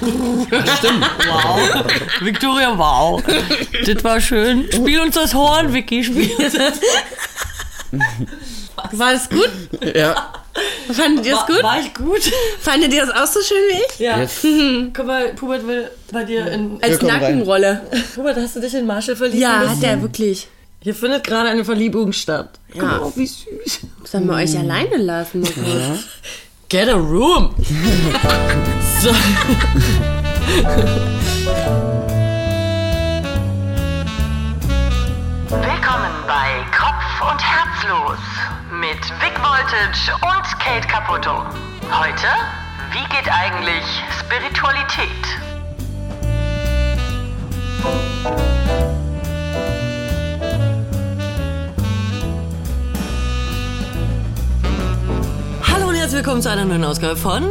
Stimmt. Wow. Victoria, wow. Das war schön. Spiel uns das Horn, Vicky, spiel uns das. War das gut? Ja. Fandet ihr es gut? War ich gut? Fandet ihr das auch so schön wie ich? Ja. Yes. Guck mal, Pubert will bei dir in. Als. Nackenrolle. Pubert, hast du dich in Marshall verliebt? Ja, hat er wirklich. Hier findet gerade eine Verliebung statt. Ja. Guck mal, wie süß. Sollen wir euch alleine lassen? kurz? Get a room. so. Willkommen bei Kopf und Herzlos mit Vic Voltage und Kate Caputo. Heute, wie geht eigentlich Spiritualität? Herzlich willkommen zu einer neuen Ausgabe von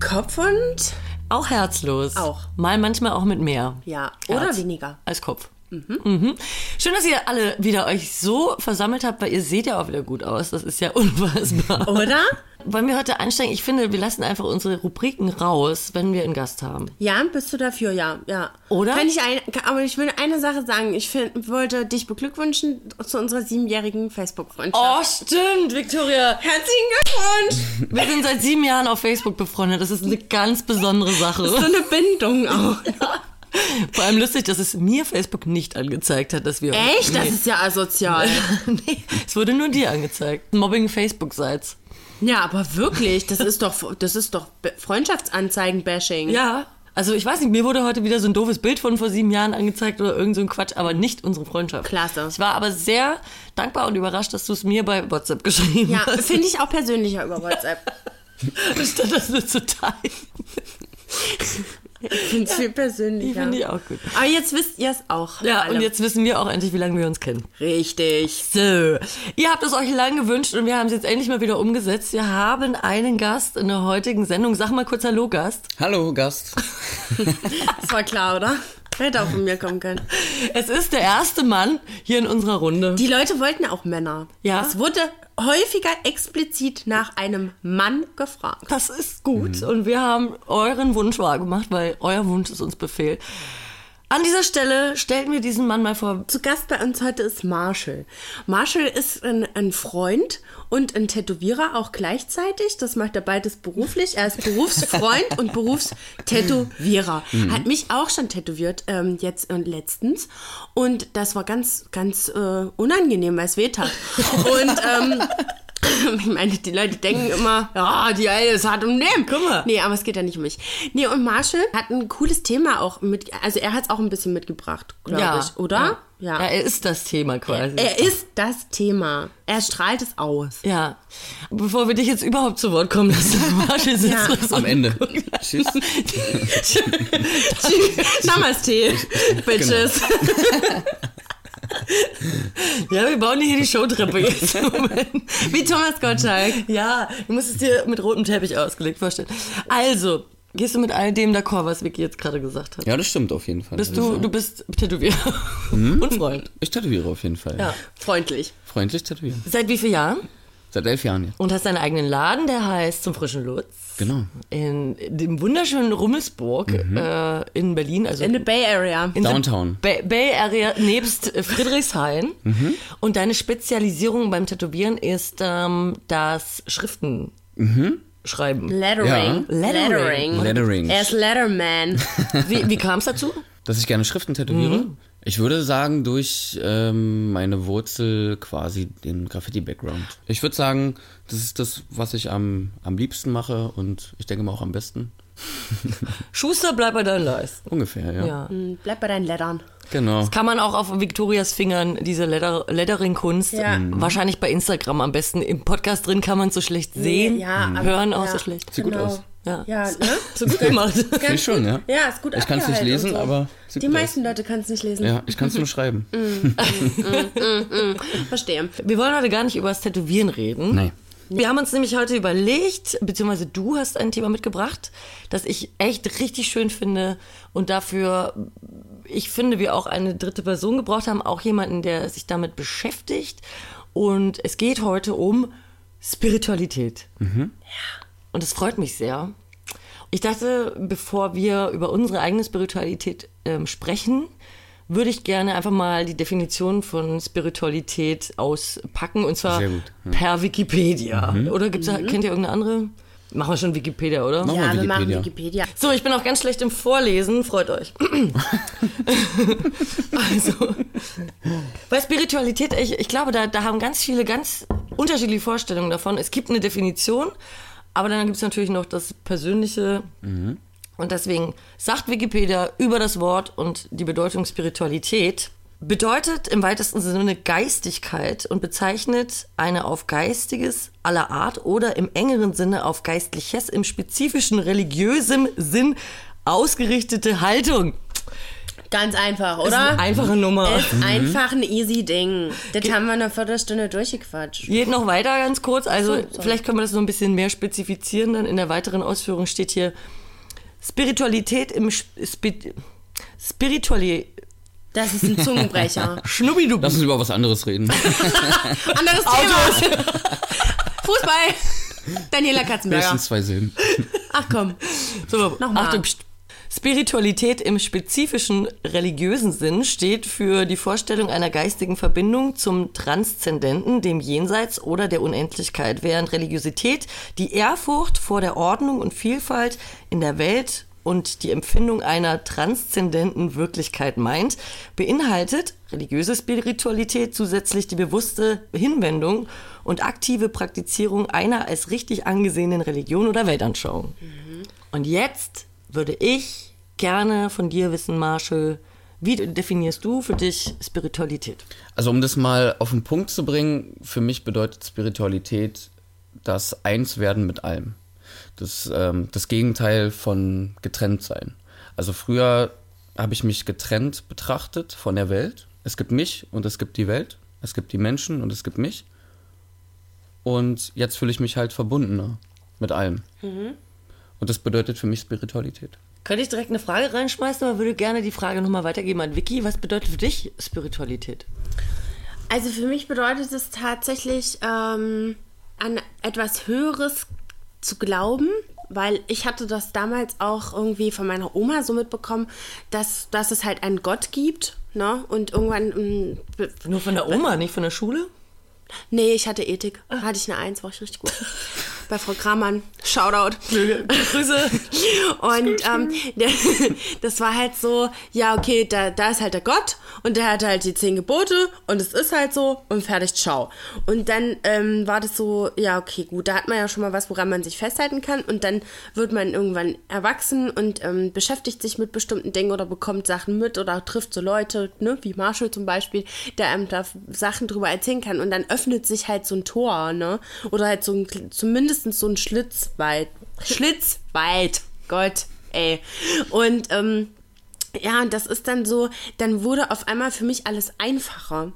Kopf und Auch Herzlos. Auch. Mal manchmal auch mit mehr. ja, oder Herz weniger. Als Kopf. Mhm. Schön, dass ihr alle wieder euch so versammelt habt, weil ihr seht ja auch wieder gut aus. Das ist ja unfassbar. Oder? Wollen wir heute einsteigen? Ich finde, wir lassen einfach unsere Rubriken raus, wenn wir einen Gast haben. Ja, bist du dafür? Ja, ja. Oder? Kann ich ein, aber ich will eine Sache sagen. Ich find, wollte dich beglückwünschen zu unserer siebenjährigen Facebook-Freundschaft. Oh, stimmt, Victoria. Herzlichen Glückwunsch! Wir sind seit sieben Jahren auf Facebook befreundet. Das ist eine ganz besondere Sache. So eine Bindung auch. Vor allem lustig, dass es mir Facebook nicht angezeigt hat, dass wir. Echt? Das ist ja asozial. nee, es wurde nur dir angezeigt. Mobbing Facebook-Sites. Ja, aber wirklich, das ist doch, das ist doch Freundschaftsanzeigen-Bashing. Ja. Also ich weiß nicht, mir wurde heute wieder so ein doofes Bild von vor sieben Jahren angezeigt oder irgend so ein Quatsch, aber nicht unsere Freundschaft. Klasse. Ich war aber sehr dankbar und überrascht, dass du es mir bei WhatsApp geschrieben Ja, hast. finde ich auch persönlicher über WhatsApp. Statt das nur zu teilen. Ich finde es viel Die persönlicher. finde ich auch gut. Aber jetzt wisst ihr es auch. Ja, alle. und jetzt wissen wir auch endlich, wie lange wir uns kennen. Richtig. So, ihr habt es euch lang gewünscht und wir haben es jetzt endlich mal wieder umgesetzt. Wir haben einen Gast in der heutigen Sendung. Sag mal kurz Hallo, Gast. Hallo, Gast. Das war klar, oder? Hätte auch von mir kommen können. Es ist der erste Mann hier in unserer Runde. Die Leute wollten auch Männer. Ja. Es wurde häufiger explizit nach einem Mann gefragt. Das ist gut und wir haben euren Wunsch wahrgemacht, weil euer Wunsch ist uns Befehl. An dieser Stelle stellten wir diesen Mann mal vor. Zu Gast bei uns heute ist Marshall. Marshall ist ein, ein Freund und ein Tätowierer auch gleichzeitig. Das macht er beides beruflich. Er ist Berufsfreund und Berufstätowierer. Hat mich auch schon tätowiert, ähm, jetzt und letztens. Und das war ganz, ganz äh, unangenehm, weil es weh tat. Und ähm, ich meine, die Leute denken immer, ja, die eine ist hart um Nehmen. Guck mal. Nee, aber es geht ja nicht um mich. Nee, und Marshall hat ein cooles Thema auch mit, also er hat es auch ein bisschen mitgebracht, glaube ich, oder? Ja. ja, er ist das Thema quasi. Er ist das Thema. Er strahlt es aus. ja. Bevor wir dich jetzt überhaupt zu Wort kommen lassen, Marshall sitzt Ja. Am Ende. Tschüss. Namaste, Bitches. Ja, wir bauen hier die Showtreppe jetzt. Wie Thomas Gottschalk. ja, du musst es dir mit rotem Teppich ausgelegt vorstellen. Also, gehst du mit all dem d'accord, was Vicky jetzt gerade gesagt hat? Ja, das stimmt auf jeden Fall. Bist du, sagen. du bist Tätowierer und Freund. Ich tätowiere auf jeden Fall. Ja. Freundlich. Freundlich tätowieren. Seit wie vielen Jahren? Seit elf Jahren jetzt. Und hast deinen eigenen Laden, der heißt Zum frischen Lutz. Genau. In dem wunderschönen Rummelsburg äh, in Berlin, also In the Bay Area. in der Downtown. Bay, Bay Area nebst äh, Friedrichshain. Und deine Spezialisierung beim Tätowieren ist ähm, das Schriften schreiben. Lettering. Ja. Lettering. Lettering. Er ist Letterman. Wie, wie kam es dazu? Dass ich gerne Schriften tätowiere? Ich würde sagen, durch ähm, meine Wurzel quasi den Graffiti-Background. Ich würde sagen, das ist das, was ich am, am liebsten mache und ich denke mal auch am besten. Schuster, bleib bei deinen Leisten. Ungefähr, ja. Ja. Bleib bei deinen Lettern. Genau. Kann man auch auf Victorias Fingern diese Letter Lettering-Kunst Ja. ähm, wahrscheinlich bei Instagram am besten. Im Podcast drin kann man es so schlecht sehen, ja, aber- hören auch ja. so schlecht. Sieht gut aus. Ja, Ja, ne? so gut gemacht. Ich schon, ja. Ja, ist gut Ich kann es nicht lesen, so. aber Die meisten Leute können es nicht lesen. aus. Ja, ich kann es nur schreiben. Verstehe. Wir wollen heute gar nicht über das Tätowieren reden. Nein. Wir haben uns nämlich heute überlegt, beziehungsweise du hast ein Thema mitgebracht, das ich echt richtig schön finde und dafür, ich finde, wir auch eine dritte Person gebraucht haben, auch jemanden, der sich damit beschäftigt. Und es geht heute um Spiritualität. Ja. Und es freut mich sehr. Ich dachte, bevor wir über unsere eigene Spiritualität ähm, sprechen, würde ich gerne einfach mal die Definition von Spiritualität auspacken und zwar Sehr gut, ja. per Wikipedia. Oder gibt's da, kennt ihr irgendeine andere? Machen wir schon Wikipedia, oder? Machen Ja, wir wir machen Wikipedia. Wikipedia. So, ich bin auch ganz schlecht im Vorlesen, freut euch. also, bei Spiritualität, ich, ich glaube, da, da haben ganz viele ganz unterschiedliche Vorstellungen davon. Es gibt eine Definition, aber dann gibt es natürlich noch das Persönliche. Und deswegen sagt Wikipedia über das Wort und die Bedeutung Spiritualität bedeutet im weitesten Sinne Geistigkeit und bezeichnet eine auf Geistiges aller Art oder im engeren Sinne auf Geistliches, im spezifischen religiösem Sinn ausgerichtete Haltung. Ganz einfach, Ist eine oder? einfache Nummer. Ist einfach ein easy Ding. Das haben wir in einer Viertelstunde durchgequatscht. Geht noch weiter ganz kurz. Also So, sorry. vielleicht können wir das noch ein bisschen mehr spezifizieren. Dann in der weiteren Ausführung steht hier Spiritualität im Spi Spiritualität. Das ist ein Zungenbrecher. Schnubbidubi. Lass uns über was anderes reden. Anderes Thema. Fußball. Daniela Katzenberger. Höchstens zwei Silben. Ach komm. So, Nochmal. Achtung, pst. Spiritualität im spezifischen religiösen Sinn steht für die Vorstellung einer geistigen Verbindung zum Transzendenten, dem Jenseits oder der Unendlichkeit, während Religiosität die Ehrfurcht vor der Ordnung und Vielfalt in der Welt und die Empfindung einer transzendenten Wirklichkeit meint, beinhaltet religiöse Spiritualität zusätzlich die bewusste Hinwendung und aktive Praktizierung einer als richtig angesehenen Religion oder Weltanschauung. Und jetzt würde ich gerne von dir wissen, Marshall, wie definierst du für dich Spiritualität? Also um das mal auf den Punkt zu bringen, für mich bedeutet Spiritualität das Einswerden mit allem. Das, ähm, das Gegenteil von getrennt sein. Also früher habe ich mich getrennt betrachtet von der Welt. Es gibt mich und es gibt die Welt. Es gibt die Menschen und es gibt mich. Und jetzt fühle ich mich halt verbundener mit allem. Und das bedeutet für mich Spiritualität. Könnte ich direkt eine Frage reinschmeißen, aber würde gerne die Frage nochmal weitergeben an Vicky. Was bedeutet für dich Spiritualität? Also für mich bedeutet es tatsächlich, ähm, an etwas Höheres zu glauben, weil ich hatte das damals auch irgendwie von meiner Oma so mitbekommen, dass, dass es halt einen Gott gibt. Ne? Und irgendwann, ähm, Nur von der Oma, nicht von der Schule? nee, ich hatte Ethik. Hatte ich eine Eins, war ich richtig gut. Bei Frau Kramann. Shoutout. Grüße. Und ähm, der, das war halt so, ja, okay, da, da ist halt der Gott und der hat halt die zehn Gebote und es ist halt so und fertig, ciao. Und dann ähm, war das so, ja, okay, gut, da hat man ja schon mal was, woran man sich festhalten kann und dann wird man irgendwann erwachsen und ähm, beschäftigt sich mit bestimmten Dingen oder bekommt Sachen mit oder trifft so Leute, ne, wie Marshall zum Beispiel, der einem da Sachen drüber erzählen kann und dann öffnet sich halt so ein Tor, ne, oder halt so ein, zumindest so ein Schlitz weit, Schlitz weit, Gott, ey. Und ähm, ja, und das ist dann so, dann wurde auf einmal für mich alles einfacher,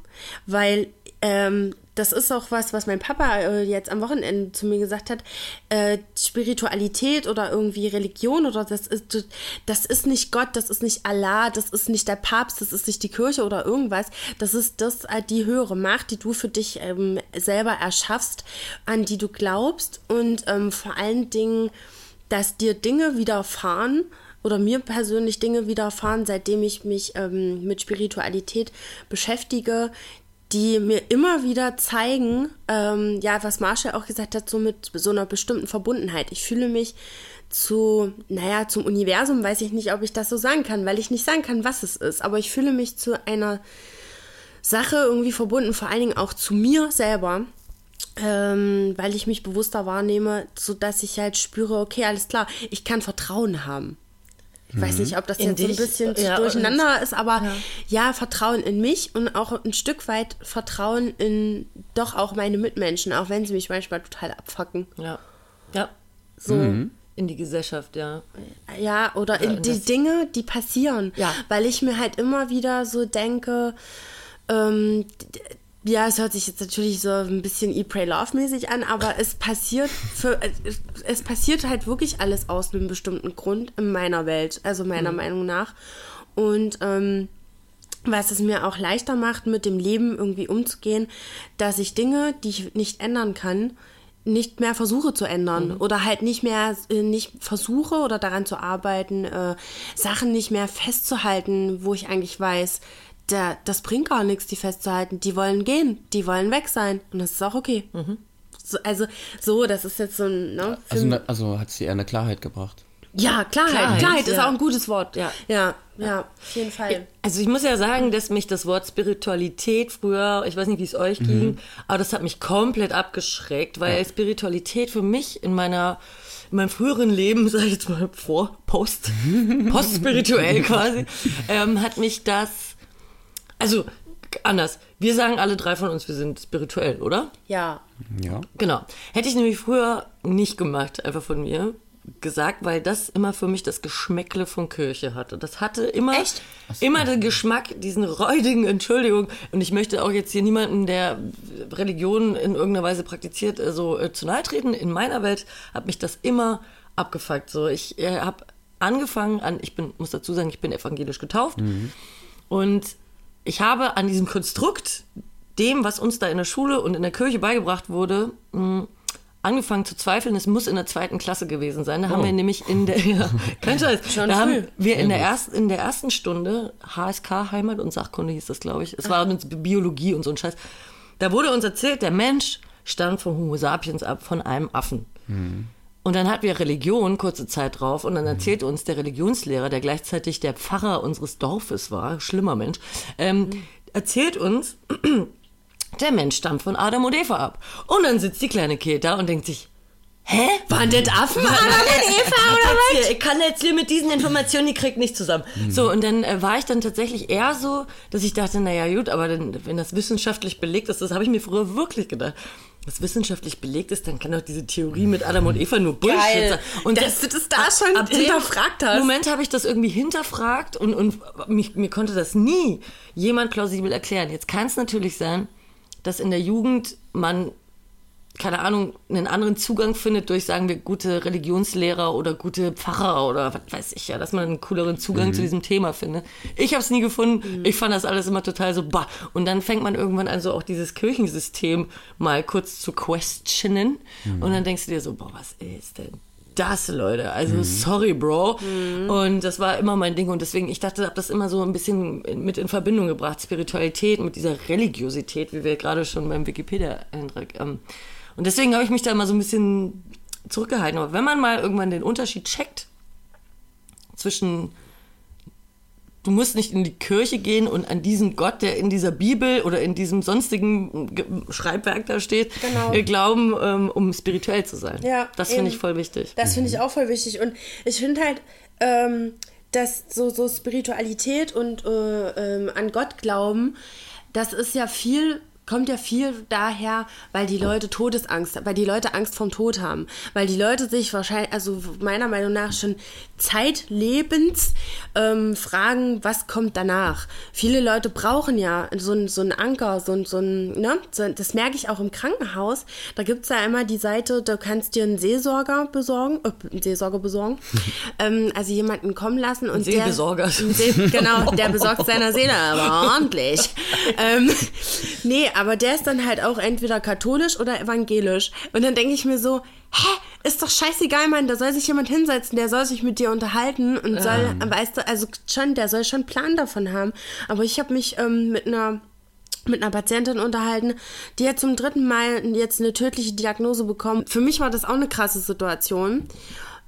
weil ähm, das ist auch was, was mein Papa äh, jetzt am Wochenende zu mir gesagt hat. Äh, Spiritualität oder irgendwie Religion oder das ist, das ist nicht Gott, das ist nicht Allah, das ist nicht der Papst, das ist nicht die Kirche oder irgendwas. Das ist das, äh, die höhere Macht, die du für dich ähm, selber erschaffst, an die du glaubst und ähm, vor allen Dingen, dass dir Dinge widerfahren, oder mir persönlich Dinge widerfahren, seitdem ich mich ähm, mit Spiritualität beschäftige, die mir immer wieder zeigen, ähm, ja, was Marshall auch gesagt hat, so mit so einer bestimmten Verbundenheit. Ich fühle mich zu, naja, zum Universum, weiß ich nicht, ob ich das so sagen kann, weil ich nicht sagen kann, was es ist, aber ich fühle mich zu einer Sache irgendwie verbunden, vor allen Dingen auch zu mir selber, ähm, weil ich mich bewusster wahrnehme, sodass ich halt spüre, okay, alles klar, ich kann Vertrauen haben. Ich weiß nicht, ob das In jetzt so ein dich, bisschen ja, durcheinander ist, aber ja. Vertrauen in mich und auch ein Stück weit Vertrauen in doch auch meine Mitmenschen, auch wenn sie mich manchmal total abfacken. Ja. Ja. So, In die Gesellschaft, ja. ja, oder in in die Dinge, die passieren. Ja. Weil ich mir halt immer wieder so denke, ähm, ja, es hört sich jetzt natürlich so ein bisschen E Pray Love mäßig an, aber es passiert für es, es passiert halt wirklich alles aus einem bestimmten Grund in meiner Welt, also meiner Meinung nach. Und ähm, was es mir auch leichter macht, mit dem Leben irgendwie umzugehen, dass ich Dinge, die ich nicht ändern kann, nicht mehr versuche zu ändern oder halt nicht mehr äh, nicht versuche oder daran zu arbeiten, äh, Sachen nicht mehr festzuhalten, wo ich eigentlich weiß, da, das bringt gar nichts, die festzuhalten. Die wollen gehen, die wollen weg sein und das ist auch okay. So, also so, das ist jetzt so ein ne, Also, ne, also hat sie eher eine Klarheit gebracht. ja Klarheit, Klarheit, Klarheit, ist ja. auch ein gutes Wort. Ja. ja, ja, auf jeden Fall. Also ich muss ja sagen, dass mich das Wort Spiritualität früher, ich weiß nicht, wie es euch ging, aber das hat mich komplett abgeschreckt, weil Spiritualität für mich in meiner in meinem früheren Leben, sag ich jetzt mal vor, post, postspirituell quasi, ähm, hat mich das, also anders, wir sagen alle drei von uns, wir sind spirituell, oder? Ja. Ja. Genau. Hätte ich nämlich früher nicht gemacht, einfach von mir gesagt, weil das immer für mich das Geschmäckle von Kirche hatte. Das hatte immer, Echt? immer den Geschmack, diesen räudigen, Entschuldigung. Und ich möchte auch jetzt hier niemanden, der Religion in irgendeiner Weise praktiziert, äh, so äh, zu nahe treten. In meiner Welt hat mich das immer abgefuckt. So, ich äh, habe angefangen an, ich bin, muss dazu sagen, ich bin evangelisch getauft. Und ich habe an diesem Konstrukt, dem, was uns da in der Schule und in der Kirche beigebracht wurde, mh, angefangen zu zweifeln. Es muss in der zweiten Klasse gewesen sein. Da haben wir nämlich in der, ja, kein Scheiß, Schon da haben wir in der, ersten, in der ersten Stunde, HSK, Heimat und Sachkunde hieß das, glaube ich. Es war mit Biologie und so ein Scheiß. Da wurde uns erzählt, der Mensch stammt vom Homo sapiens ab, von einem Affen. Und dann hatten wir Religion kurze Zeit drauf und dann erzählte uns der Religionslehrer, der gleichzeitig der Pfarrer unseres Dorfes war, schlimmer Mensch, ähm, erzählt uns, der Mensch stammt von Adam und Eva ab. Und dann sitzt die kleine Kate da und denkt sich, hä? Waren das Affen, Adam und Eva oder was? Ich kann jetzt hier mit diesen Informationen, die kriegt nicht zusammen. So, und dann äh, war ich dann tatsächlich eher so, dass ich dachte, naja gut, aber dann, wenn das wissenschaftlich belegt ist, das habe ich mir früher wirklich gedacht. Was wissenschaftlich belegt ist, dann kann doch diese Theorie mit Adam und Eva nur Bullshit Geil. sein. Und Dass du das da schon dem hinterfragt hast. Moment habe ich das irgendwie hinterfragt und, und mich, mir konnte das nie jemand plausibel erklären. Jetzt kann es natürlich sein, dass in der Jugend man keine Ahnung, einen anderen Zugang findet durch, sagen wir, gute Religionslehrer oder gute Pfarrer oder was weiß ich ja, dass man einen cooleren Zugang zu diesem Thema findet. Ich habe es nie gefunden. Ich fand das alles immer total so, bah. Und dann fängt man irgendwann an, so auch dieses Kirchensystem mal kurz zu questionen. Und dann denkst du dir so, boah, was ist denn das, Leute? Also, sorry, Bro. Und das war immer mein Ding. Und deswegen, ich dachte, habe das immer so ein bisschen mit in Verbindung gebracht. Spiritualität mit dieser Religiosität, wie wir gerade schon beim Wikipedia-Eintrag ähm, und deswegen habe ich mich da immer so ein bisschen zurückgehalten. Aber wenn man mal irgendwann den Unterschied checkt zwischen, du musst nicht in die Kirche gehen und an diesen Gott, der in dieser Bibel oder in diesem sonstigen Ge- Schreibwerk da steht, Genau. äh, glauben, ähm, um spirituell zu sein. Ja, das finde ich voll wichtig. Das finde ich auch voll wichtig. Und ich finde halt, ähm, dass so, so Spiritualität und äh, ähm, an Gott glauben, das ist ja viel kommt ja viel daher, weil die Leute Todesangst, weil die Leute Angst vom Tod haben, weil die Leute sich wahrscheinlich, also meiner Meinung nach schon zeitlebens ähm, fragen, was kommt danach. Viele Leute brauchen ja so ein so ein Anker, so ein, so ein ne, so, das merke ich auch im Krankenhaus. Da gibt es ja immer die Seite, du kannst dir einen Seelsorger besorgen, äh, einen Seelsorger besorgen, ähm, also jemanden kommen lassen und der genau, der besorgt seiner Seele, aber ordentlich. ähm, nee, aber der ist dann halt auch entweder katholisch oder evangelisch. Und dann denke ich mir so, hä, ist doch scheißegal, Mann, da soll sich jemand hinsetzen, der soll sich mit dir unterhalten und soll, weißt du, also schon, der soll schon einen Plan davon haben. Aber ich habe mich ähm, mit einer mit einer Patientin unterhalten, die hat zum dritten Mal jetzt eine tödliche Diagnose bekommen. Für mich war das auch eine krasse Situation.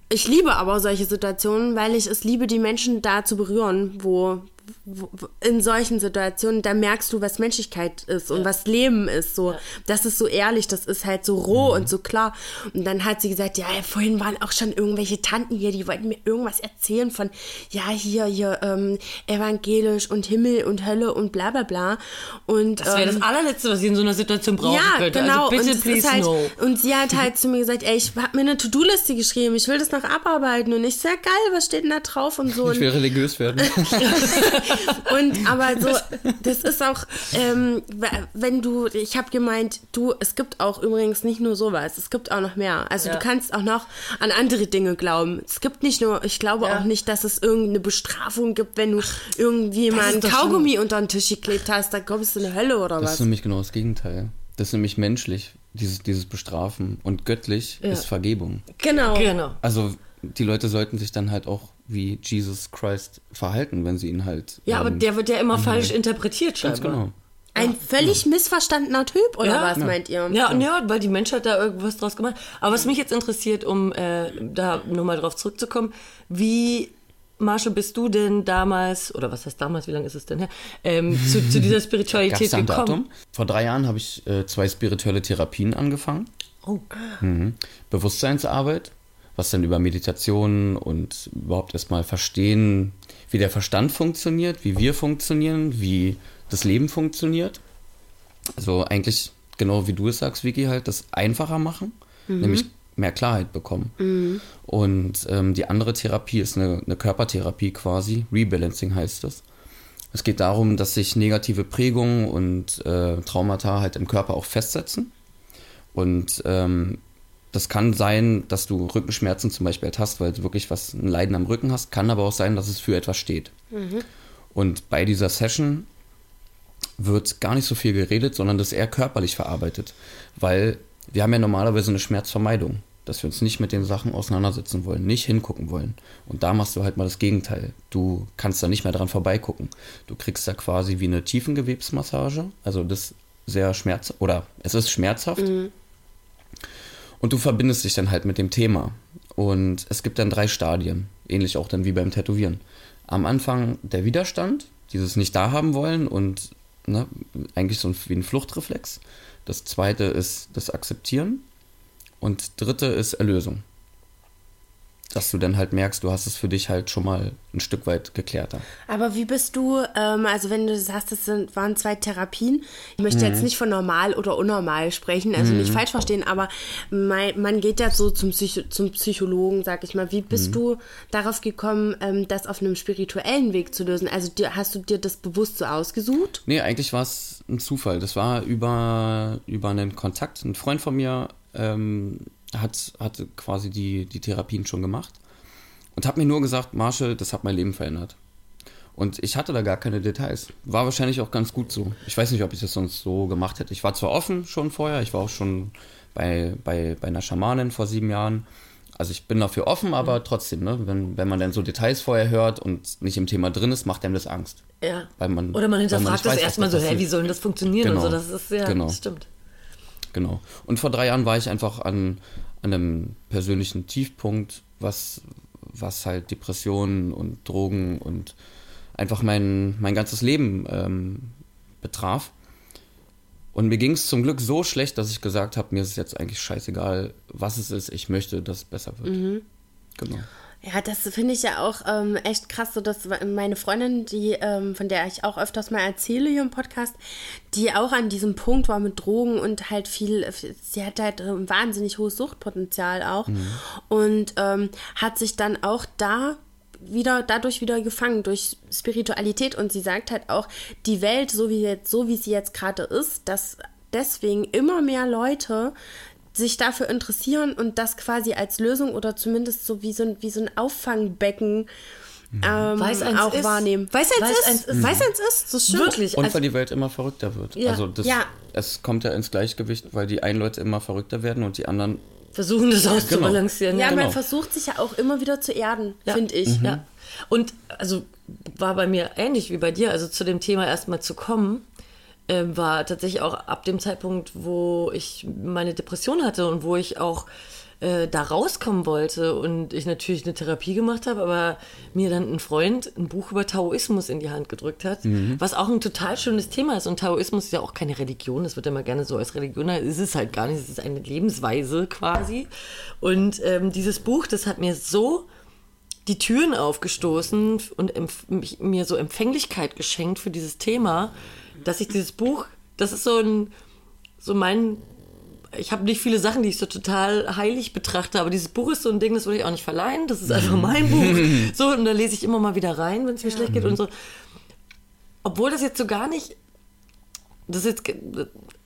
Ich liebe aber solche Situationen, weil ich es liebe, die Menschen da zu berühren, wo in solchen Situationen, da merkst du, was Menschlichkeit ist und was Leben ist. So, das ist so ehrlich, das ist halt so roh und so klar. Und dann hat sie gesagt, ja, vorhin waren auch schon irgendwelche Tanten hier, die wollten mir irgendwas erzählen von, ja, hier, hier, ähm, evangelisch und Himmel und Hölle und bla bla bla. Und Das wäre ähm, das allerletzte, was ich in so einer Situation brauchen ja, könnte. genau. Also bitte, und, please, halt, no. und sie hat halt zu mir gesagt, ey, ich habe mir eine To-Do-Liste geschrieben, ich will das noch abarbeiten. Und ich sag, geil, was steht denn da drauf und so. Ich will religiös werden. Und aber so, das ist auch, ähm, wenn du, ich habe gemeint, du, es gibt auch übrigens nicht nur sowas, es gibt auch noch mehr. Also Ja. du kannst auch noch an andere Dinge glauben. Es gibt nicht nur, ich glaube Ja. auch nicht, dass es irgendeine Bestrafung gibt, wenn du irgendwie mal einen doch schon- Kaugummi unter den Tisch geklebt hast, dann kommst du in die Hölle oder Das was. ist nämlich genau das Gegenteil. Das ist nämlich menschlich. dieses, dieses Bestrafen. Und göttlich Ja. ist Vergebung. Genau. Genau. Also die Leute sollten sich dann halt auch wie Jesus Christ verhalten, wenn sie ihn halt. Ja, aber ähm, der wird ja immer falsch interpretiert, scheinbar. Ganz genau. Ein völlig missverstandener Typ, oder Ja. was meint ihr? Ja, und ja, weil die Menschheit da irgendwas draus gemacht hat. Aber was mich jetzt interessiert, um äh, da nochmal drauf zurückzukommen, wie, Marshall, bist du denn damals, oder was heißt damals, wie lange ist es denn her, ähm, zu, zu dieser Spiritualität gekommen? Datum? Vor drei Jahren habe ich äh, zwei spirituelle Therapien angefangen. Oh. Mhm. Bewusstseinsarbeit, was dann über Meditation und überhaupt erstmal verstehen, wie der Verstand funktioniert, wie wir funktionieren, wie das Leben funktioniert. Also eigentlich genau wie du es sagst, Vicky, halt das einfacher machen, nämlich mehr Klarheit bekommen. Und ähm, die andere Therapie ist eine, eine Körpertherapie quasi, Rebalancing heißt das. Es geht darum, dass sich negative Prägungen und äh, Traumata halt im Körper auch festsetzen. Und ähm, das kann sein, dass du Rückenschmerzen zum Beispiel hast, weil du wirklich was, ein Leiden am Rücken hast. Kann aber auch sein, dass es für etwas steht. Und bei dieser Session wird gar nicht so viel geredet, sondern das eher körperlich verarbeitet. Weil wir haben ja normalerweise eine Schmerzvermeidung, dass wir uns nicht mit den Sachen auseinandersetzen wollen, nicht hingucken wollen. Und da machst du halt mal das Gegenteil. Du kannst da nicht mehr dran vorbeigucken. Du kriegst da quasi wie eine Tiefengewebsmassage, also das sehr schmerz oder es ist schmerzhaft. Und du verbindest dich dann halt mit dem Thema. Und es gibt dann drei Stadien, ähnlich auch dann wie beim Tätowieren. Am Anfang der Widerstand, dieses nicht da haben wollen und ne, eigentlich so wie ein Fluchtreflex. Das zweite ist das Akzeptieren. Und dritte ist Erlösung. Dass du dann halt merkst, du hast es für dich halt schon mal ein Stück weit geklärter. Aber wie bist du, ähm, also wenn du sagst, es sind, waren zwei Therapien, ich möchte jetzt nicht von normal oder unnormal sprechen, also nicht falsch verstehen, aber mein, man geht ja so zum, Psycho zum Psychologen, sag ich mal. Wie bist du darauf gekommen, ähm, das auf einem spirituellen Weg zu lösen? Also dir, hast du dir das bewusst so ausgesucht? Nee, eigentlich war es ein Zufall. Das war über, über einen Kontakt. Ein Freund von mir ähm, hat, hat quasi die, die Therapien schon gemacht und hat mir nur gesagt, Marshall, das hat mein Leben verändert. Und ich hatte da gar keine Details. War wahrscheinlich auch ganz gut so. Ich weiß nicht, ob ich das sonst so gemacht hätte. Ich war zwar offen schon vorher, ich war auch schon bei, bei, bei einer Schamanin vor sieben Jahren. Also ich bin dafür offen, aber trotzdem, ne, wenn, wenn man dann so Details vorher hört und nicht im Thema drin ist, macht einem das Angst. Ja. Man, Oder man hinterfragt nicht das erstmal so, hä, passiert. wie soll denn das funktionieren und Genau. so. Das ist ja, Genau. das stimmt. Genau. Und vor drei Jahren war ich einfach an, an einem persönlichen Tiefpunkt, was, was halt Depressionen und Drogen und einfach mein, mein ganzes Leben ähm, betraf. Und mir ging es zum Glück so schlecht, dass ich gesagt habe, mir ist jetzt eigentlich scheißegal, was es ist. Ich möchte, dass es besser wird. Genau. Ja, das finde ich ja auch ähm, echt krass, so dass meine Freundin, die, ähm, von der ich auch öfters mal erzähle hier im Podcast, die auch an diesem Punkt war mit Drogen und halt viel, sie hat halt ein wahnsinnig hohes Suchtpotenzial auch und ähm, hat sich dann auch da wieder dadurch wieder gefangen durch Spiritualität und sie sagt halt auch die Welt so wie jetzt so wie sie jetzt gerade ist dass deswegen immer mehr Leute sich dafür interessieren und das quasi als Lösung oder zumindest so wie so ein, wie so ein Auffangbecken ähm, Weiß eins auch ist. wahrnehmen. Weiß eins Weiß ist. eins ist. Weiß eins ist. Das stimmt. Wirklich. Und also, weil die Welt immer verrückter wird. Ja. Also das, Ja. es kommt ja ins Gleichgewicht, weil die einen Leute immer verrückter werden und die anderen versuchen das auszubalancieren. Ja, Genau. man versucht sich ja auch immer wieder zu erden, Ja. finde ich. Ja. Und also war bei mir ähnlich wie bei dir, also zu dem Thema erstmal zu kommen, ähm, war tatsächlich auch ab dem Zeitpunkt, wo ich meine Depression hatte und wo ich auch äh, da rauskommen wollte und ich natürlich eine Therapie gemacht habe, aber mir dann ein Freund ein Buch über Taoismus in die Hand gedrückt hat, was auch ein total schönes Thema ist. Und Taoismus ist ja auch keine Religion, das wird ja immer gerne so als Religion, es ist halt gar nicht, es ist eine Lebensweise quasi. Und ähm, dieses Buch, das hat mir so die Türen aufgestoßen und mich, mir so Empfänglichkeit geschenkt für dieses Thema, dass ich dieses Buch, das ist so ein, so mein, ich habe nicht viele Sachen, die ich so total heilig betrachte, aber dieses Buch ist so ein Ding, das würde ich auch nicht verleihen, das ist einfach mein Buch. So, und da lese ich immer mal wieder rein, wenn es mir schlecht geht und so. Obwohl das jetzt so gar nicht, das ist jetzt,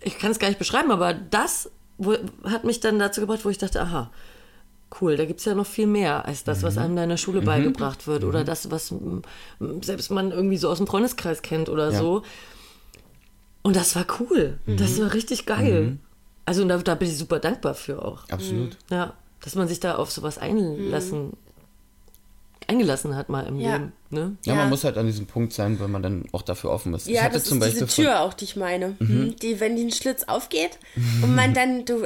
ich kann es gar nicht beschreiben, aber das wo, hat mich dann dazu gebracht, wo ich dachte, aha, cool, da gibt es ja noch viel mehr als das, was einem da in der Schule beigebracht wird oder das, was selbst man irgendwie so aus dem Freundeskreis kennt oder Ja. so. Und das war cool. Das war richtig geil. Also und da, da bin ich super dankbar für auch. Absolut. Ja, dass man sich da auf sowas einlassen, eingelassen hat mal im Ja. Leben. Ne? Ja, Ja. man muss halt an diesem Punkt sein, wenn man dann auch dafür offen ist. ich Ja, hatte das zum ist Beispiel diese Tür auch, die ich meine. Mhm. Die, wenn die ein Schlitz aufgeht und man dann, du,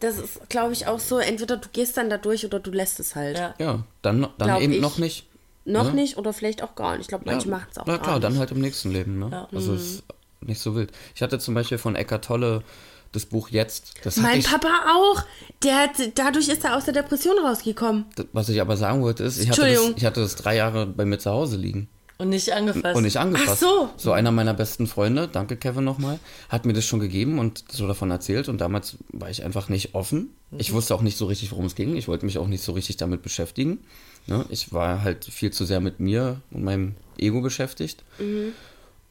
das ist, glaube ich, auch so, entweder du gehst dann da durch oder du lässt es halt. Ja. Ja, dann, dann Glaub eben ich. noch nicht. Noch Ja. nicht oder vielleicht auch gar nicht. Ich glaube, manche machen es auch Na gar klar, nicht. dann halt im nächsten Leben. Ne? Also es ist nicht so wild. Ich hatte zum Beispiel von Eckart Tolle das Buch Jetzt. Das Mein ich, Papa auch. Der hat, dadurch ist er aus der Depression rausgekommen. Was ich aber sagen wollte, ist, ich hatte, das, ich hatte das drei Jahre bei mir zu Hause liegen. Und nicht angefasst. Und nicht angefasst. Ach so. So einer meiner besten Freunde, danke Kevin nochmal, hat mir das schon gegeben und so davon erzählt. Und damals war ich einfach nicht offen. Ich wusste auch nicht so richtig, worum es ging. Ich wollte mich auch nicht so richtig damit beschäftigen. Ne? Ich war halt viel zu sehr mit mir und meinem Ego beschäftigt.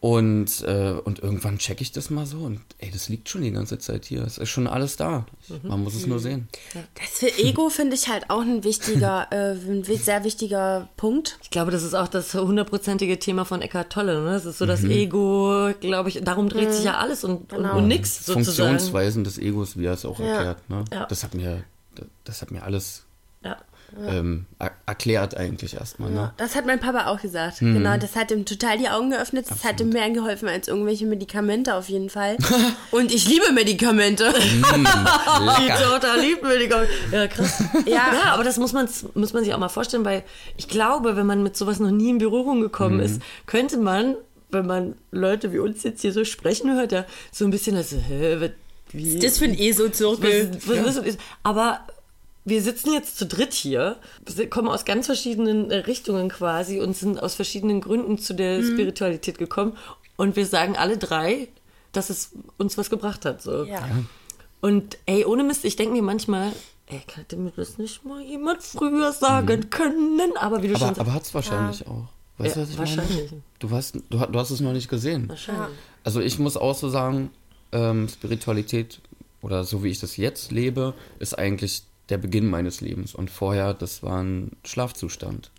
Und, äh, und irgendwann checke ich das mal so und ey, das liegt schon die ganze Zeit hier. Es ist schon alles da. Man muss es nur sehen. Das für Ego finde ich halt auch ein wichtiger, äh, ein sehr wichtiger Punkt. Ich glaube, das ist auch das hundertprozentige Thema von Eckhart Tolle. Ne? Das ist so das Ego, glaube ich. Darum dreht sich ja alles und, und, und nix sozusagen. Funktionsweisen des Egos, wie er es auch erklärt. Ne? Ja. Das hat mir, das hat mir alles Ja. Ähm, er- erklärt eigentlich erstmal. Ne? Das hat mein Papa auch gesagt. Mhm. Genau, das hat ihm total die Augen geöffnet. Das hat ihm mehr geholfen als irgendwelche Medikamente auf jeden Fall. Und ich liebe Medikamente. Die Tochter liebt Gau- Ja, krass. Ja. ja, aber das muss man, muss man sich auch mal vorstellen, weil ich glaube, wenn man mit sowas noch nie in Berührung gekommen Mhm. ist, könnte man, wenn man Leute wie uns jetzt hier so sprechen hört, ja, so ein bisschen also, hä, was, wie, Das für ein ESO-Zirkel. was, was, was, aber wir sitzen jetzt zu dritt hier, kommen aus ganz verschiedenen äh, Richtungen quasi und sind aus verschiedenen Gründen zu der Spiritualität gekommen und wir sagen alle drei, dass es uns was gebracht hat. So. Ja. Und ey, ohne Mist, ich denke mir manchmal, ey, hätte mir das nicht mal jemand früher sagen können, aber wie du schon Aber, sagst, aber hat es wahrscheinlich auch. Weißt du, Ja, was ich wahrscheinlich. meine? Du hast, du, hast- du hast es noch nicht gesehen. wahrscheinlich. Also ich muss auch so sagen, ähm, Spiritualität oder so wie ich das jetzt lebe, ist eigentlich der Beginn meines Lebens. Und vorher, das war ein Schlafzustand.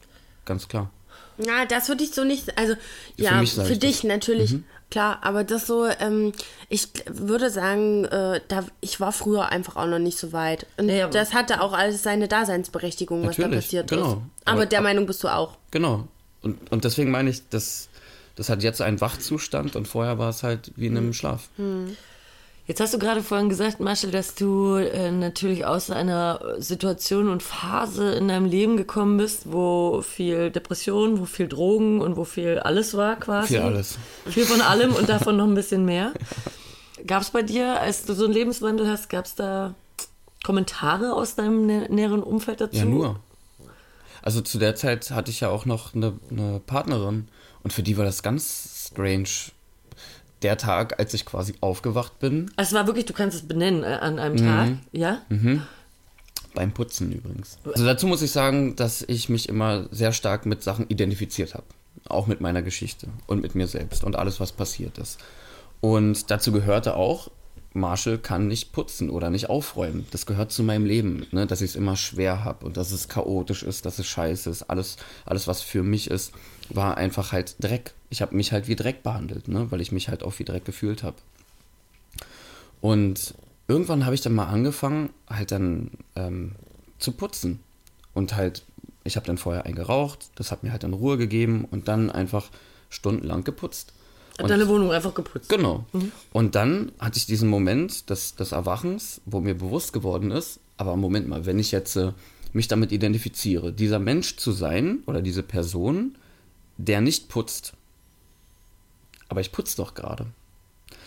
Ganz klar. Ja, das würde ich so nicht, also Für ja, mich sag für ich dich das. natürlich, klar, aber das so, ähm, ich würde sagen, äh, da, ich war früher einfach auch noch nicht so weit. Und Ja, aber- das hatte auch alles seine Daseinsberechtigung, was da passiert genau. ist. Aber, Aber- der Meinung bist du auch. Genau. Und, und deswegen meine ich, das, das hat jetzt einen Wachzustand und vorher war es halt wie in einem Schlaf. Jetzt hast du gerade vorhin gesagt, Marshall, dass du äh, natürlich aus einer Situation und Phase in deinem Leben gekommen bist, wo viel Depression, wo viel Drogen und wo viel alles war quasi. Viel alles. Viel von allem und davon noch ein bisschen mehr. Gab es bei dir, als du so einen Lebenswandel hast, gab es da Kommentare aus deinem nä näheren Umfeld dazu? Ja, nur. Also zu der Zeit hatte ich ja auch noch eine, eine Partnerin und für die war das ganz strange. Der Tag, als ich quasi aufgewacht bin, Also es war wirklich, du kannst es benennen äh, an einem Tag, ja? beim Putzen übrigens. Also dazu muss ich sagen, dass ich mich immer sehr stark mit Sachen identifiziert habe. Auch mit meiner Geschichte und mit mir selbst und alles, was passiert ist. Und dazu gehörte auch, Marshall kann nicht putzen oder nicht aufräumen. Das gehört zu meinem Leben, ne? dass ich es immer schwer habe und dass es chaotisch ist, dass es scheiße ist. Alles, alles, was für mich ist, war einfach halt Dreck. Ich habe mich halt wie Dreck behandelt, ne? weil ich mich halt auch wie Dreck gefühlt habe. Und irgendwann habe ich dann mal angefangen, halt dann ähm, zu putzen. Und halt, ich habe dann vorher eingeraucht, das hat mir halt dann Ruhe gegeben und dann einfach stundenlang geputzt. Hat Und- deine Wohnung einfach geputzt. Genau. Und dann hatte ich diesen Moment des, des Erwachens, wo mir bewusst geworden ist, aber Moment mal, wenn ich jetzt äh, mich damit identifiziere, dieser Mensch zu sein oder diese Person, der nicht putzt, aber ich putze doch gerade,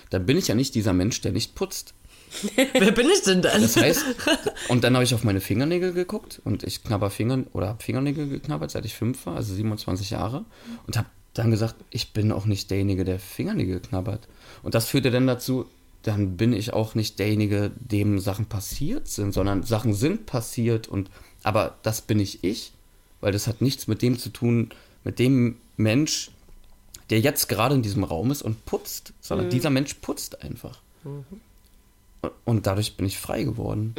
dann bin ich ja nicht dieser Mensch, der nicht putzt. Wer bin ich denn dann? Das heißt, und dann habe ich auf meine Fingernägel geguckt und ich knabber Finger oder habe Fingernägel geknabbert, seit ich fünf war, also 27 Jahre, und habe dann gesagt, ich bin auch nicht derjenige, der Fingernägel knabbert. Und das führte dann dazu, dann bin ich auch nicht derjenige, dem Sachen passiert sind, sondern Sachen sind passiert und aber das bin ich ich, weil das hat nichts mit dem zu tun, mit dem Mensch, der jetzt gerade in diesem Raum ist und putzt, sondern dieser Mensch putzt einfach. Und dadurch bin ich frei geworden.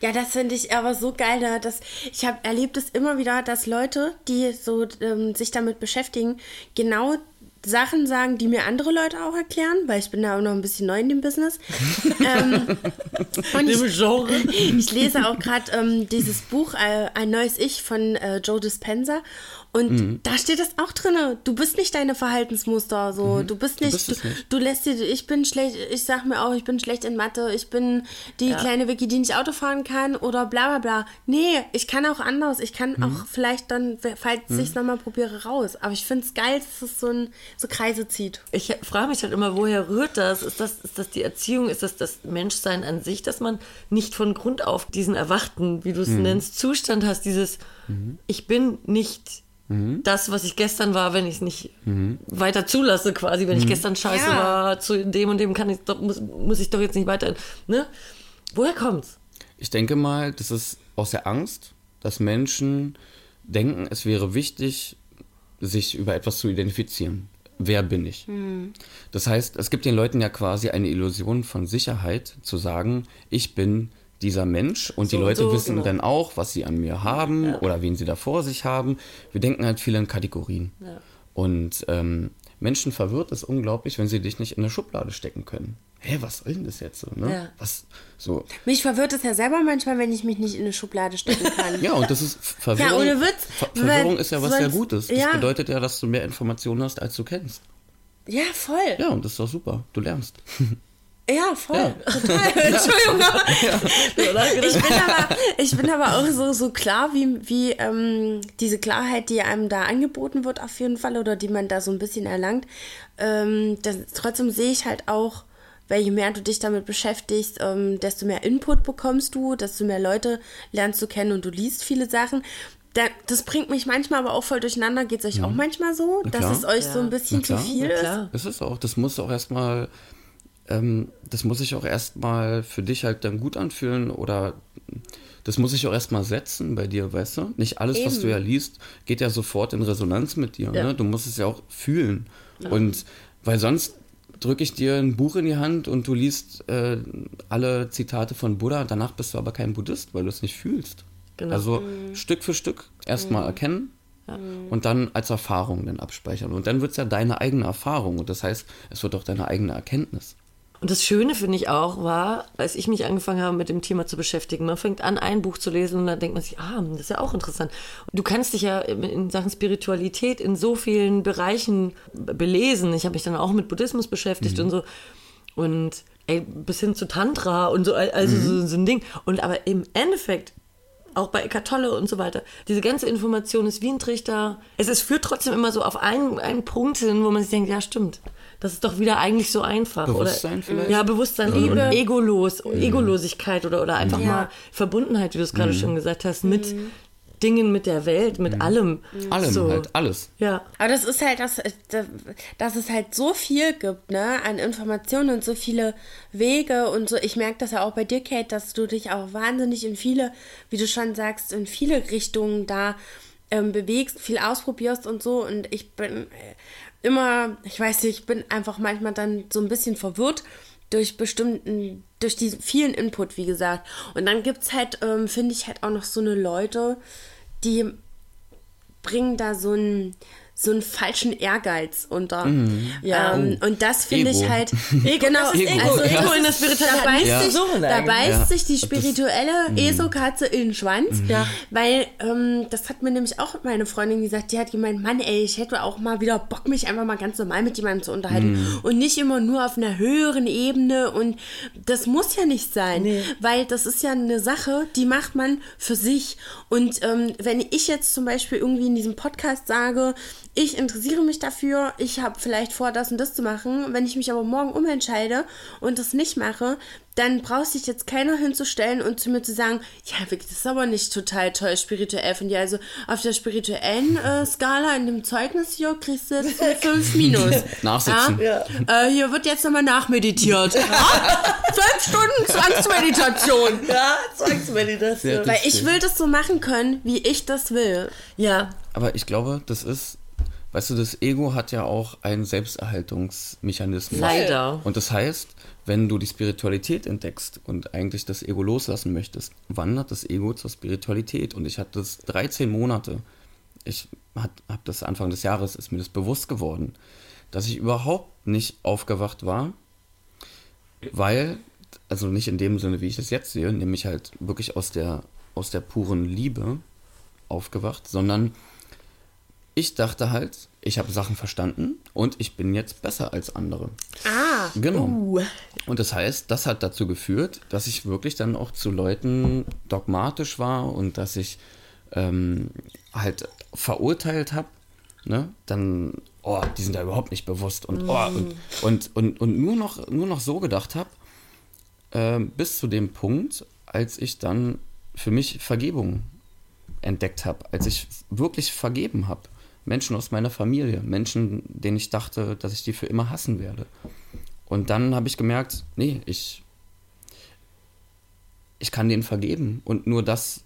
Ja, das finde ich aber so geil. Ne? Dass, ich habe erlebt es immer wieder, dass Leute, die so ähm, sich damit beschäftigen, genau Sachen sagen, die mir andere Leute auch erklären, weil ich bin da auch noch ein bisschen neu in dem Business. ähm, und ich, Genre. ich lese auch gerade ähm, dieses Buch äh, Ein neues Ich von äh, Joe Dispenza. Und Mhm. da steht das auch drin. Du bist nicht deine Verhaltensmuster. So. Du bist nicht. Mhm. bist Du, es nicht. du lässt dir. Ich bin schlecht. Ich sag mir auch, ich bin schlecht in Mathe. Ich bin die kleine Vicky, die nicht Auto fahren kann oder bla bla bla. Nee, ich kann auch anders. Ich kann Mhm. auch vielleicht dann, falls ich es nochmal probiere, raus. Aber ich finde es geil, dass es so, ein, so Kreise zieht. Ich frage mich halt immer, woher rührt das? Ist, das? ist das die Erziehung? Ist das das Menschsein an sich, dass man nicht von Grund auf diesen erwachten, wie du es nennst, Zustand hast, dieses Ich bin nicht das, was ich gestern war, wenn ich es nicht weiter zulasse, quasi. Wenn ich gestern scheiße Ja. war, zu dem und dem kann ich doch, muss, muss ich doch jetzt nicht weiter. Ne? Woher kommt's? Ich denke mal, das ist aus der Angst, dass Menschen denken, es wäre wichtig, sich über etwas zu identifizieren. Wer bin ich? Das heißt, es gibt den Leuten ja quasi eine Illusion von Sicherheit, zu sagen, ich bin dieser Mensch und die So und Leute so, wissen genau. dann auch, was sie an mir haben oder wen sie da vor sich haben. Wir denken halt viel in Kategorien. Und ähm, Menschen verwirrt es unglaublich, wenn sie dich nicht in eine Schublade stecken können. Hä, was soll denn das jetzt so? Ne? Ja. Was so? Mich verwirrt es ja selber manchmal, wenn ich mich nicht in eine Schublade stecken kann. Ja, und das ist Verwirrung. Ja, ohne Witz. Ver Verwirrung ist ja was sehr Gutes. Das ja. bedeutet ja, dass du mehr Informationen hast, als du kennst. Ja, voll. Ja, und das ist doch super. Du lernst. Ja, voll. Ja. Total. Entschuldigung. Ich bin aber, ich bin aber auch so, so klar, wie, wie ähm, diese Klarheit, die einem da angeboten wird, auf jeden Fall, oder die man da so ein bisschen erlangt. Ähm, das, trotzdem sehe ich halt auch, weil je mehr du dich damit beschäftigst, ähm, desto mehr Input bekommst du, desto mehr Leute lernst du kennen und du liest viele Sachen. Da, das bringt mich manchmal aber auch voll durcheinander. Geht es euch auch manchmal so, dass es euch so ein bisschen zu viel ist? klar. Das ist auch, das muss auch erstmal, ähm, das muss sich auch erstmal für dich halt dann gut anfühlen oder das muss sich auch erstmal setzen bei dir, weißt du? Nicht alles, was Eben. du ja liest, geht ja sofort in Resonanz mit dir. Ja. Ne? Du musst es ja auch fühlen. Und weil sonst drücke ich dir ein Buch in die Hand und du liest äh, alle Zitate von Buddha, danach bist du aber kein Buddhist, weil du es nicht fühlst. Genau. Also Stück für Stück erstmal erkennen und dann als Erfahrung dann abspeichern. Und dann wird es ja deine eigene Erfahrung und das heißt, es wird auch deine eigene Erkenntnis. Und das Schöne finde ich auch war, als ich mich angefangen habe, mit dem Thema zu beschäftigen, man fängt an, ein Buch zu lesen und dann denkt man sich, ah, das ist ja auch interessant. Und du kannst dich ja in Sachen Spiritualität in so vielen Bereichen belesen. Ich habe mich dann auch mit Buddhismus beschäftigt und so. Und ey, bis hin zu Tantra und so, also so, so ein Ding. Und aber im Endeffekt auch bei Eckart Tolle und so weiter. Diese ganze Information ist wie ein Trichter. Es ist, führt trotzdem immer so auf einen, einen Punkt hin, wo man sich denkt, ja stimmt, das ist doch wieder eigentlich so einfach. Bewusstsein oder, vielleicht? Ja, Bewusstsein, Liebe, Egolos, Egolosigkeit oder, oder einfach Ja. mal Verbundenheit, wie du es gerade schon gesagt hast, mit Dingen, mit der Welt, mit allem. Allem so. halt, alles. Ja. Aber das ist halt, dass, dass es halt so viel gibt, ne, an Informationen und so viele Wege und so. Ich merke das ja auch bei dir, Kate, dass du dich auch wahnsinnig in viele, wie du schon sagst, in viele Richtungen da ähm, bewegst, viel ausprobierst und so. Und ich bin äh, immer, ich weiß nicht, ich bin einfach manchmal dann so ein bisschen verwirrt durch bestimmten, durch diesen vielen Input, wie gesagt. Und dann gibt's halt, ähm, finde ich halt auch noch so eine Leute, die bringen da so einen so einen falschen Ehrgeiz unter. Ja. Ähm, und das finde ich halt Ego, genau das ist Ego. also Ego das in der ist- Spiritualität da beißt, Ja. sich, so da beißt Ja. sich die spirituelle ESO-Katze in den Schwanz, Ja. weil ähm, das hat mir nämlich auch meine Freundin gesagt, die hat gemeint, Mann ey, ich hätte auch mal wieder Bock, mich einfach mal ganz normal mit jemandem zu unterhalten und nicht immer nur auf einer höheren Ebene und das muss ja nicht sein, Nee. weil das ist ja eine Sache, die macht man für sich und ähm, wenn ich jetzt zum Beispiel irgendwie in diesem Podcast sage, ich interessiere mich dafür, ich habe vielleicht vor, das und das zu machen. Wenn ich mich aber morgen umentscheide und das nicht mache, dann brauchst dich jetzt keiner hinzustellen und zu mir zu sagen, ja, wirklich, das ist aber nicht total toll spirituell von dir. Also auf der spirituellen äh, Skala in dem Zeugnis hier kriegst du jetzt eine 5 minus. Nachsitzen. Ja? Äh, hier wird jetzt nochmal nachmeditiert. Ja? Zwölf Stunden Zwangsmeditation. Ja, Zwangsmeditation. Weil ich will das so machen können, wie ich das will. Ja, Aber ich glaube, das ist, weißt du, das Ego hat ja auch einen Selbsterhaltungsmechanismus. Leider. Und das heißt, wenn du die Spiritualität entdeckst und eigentlich das Ego loslassen möchtest, wandert das Ego zur Spiritualität. Und ich hatte das 13 Monate. Ich habe das Anfang des Jahres, ist mir das bewusst geworden. dass ich überhaupt nicht aufgewacht war, weil, also nicht in dem Sinne, wie ich es jetzt sehe, nämlich halt wirklich aus der, aus der puren Liebe aufgewacht, sondern ich dachte halt, ich habe Sachen verstanden und ich bin jetzt besser als andere. Ah, Genau. uh. Und das heißt, das hat dazu geführt, dass ich wirklich dann auch zu Leuten dogmatisch war und dass ich ähm, halt verurteilt habe. Ne? Dann, oh, die sind da überhaupt nicht bewusst und, oh, und, und, und, und nur, noch, nur noch so gedacht habe, ähm, bis zu dem Punkt, als ich dann für mich Vergebung entdeckt habe, als ich wirklich vergeben habe. Menschen aus meiner Familie, Menschen, denen ich dachte, dass ich die für immer hassen werde. Und dann habe ich gemerkt, nee, ich, ich kann denen vergeben. Und nur das,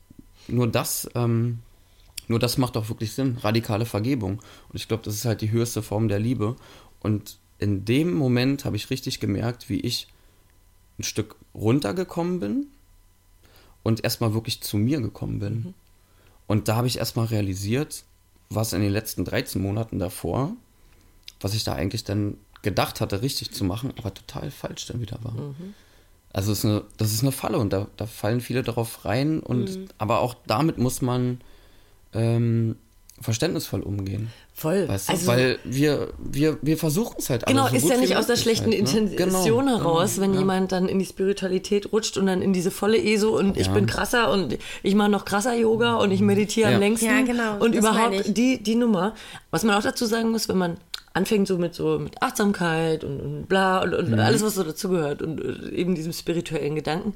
nur das, ähm, nur das macht auch wirklich Sinn. Radikale Vergebung. Und ich glaube, das ist halt die höchste Form der Liebe. Und in dem Moment habe ich richtig gemerkt, wie ich ein Stück runtergekommen bin und erstmal wirklich zu mir gekommen bin. Und da habe ich erstmal realisiert, was in den letzten 13 Monaten davor, was ich da eigentlich dann gedacht hatte, richtig zu machen, aber total falsch dann wieder war. Also es ist eine, das ist eine Falle und da, da fallen viele darauf rein und aber auch damit muss man ähm, verständnisvoll umgehen. Voll. Weißt du? Also- Weil wir, wir, wir versuchen es halt alle Genau, so ist gut ja nicht aus der schlechten halt, ne? Intention Genau, heraus, genau, wenn ja. jemand dann in die Spiritualität rutscht und dann in diese volle ESO und ich Ja. bin krasser und ich mache noch krasser Yoga und ich meditiere Ja. am längsten. Ja, genau, Und das meine überhaupt ich. die, die Nummer. Was man auch dazu sagen muss, wenn man anfängt so mit so mit Achtsamkeit und, und bla und, und Mhm. alles, was so dazugehört und eben diesem spirituellen Gedanken,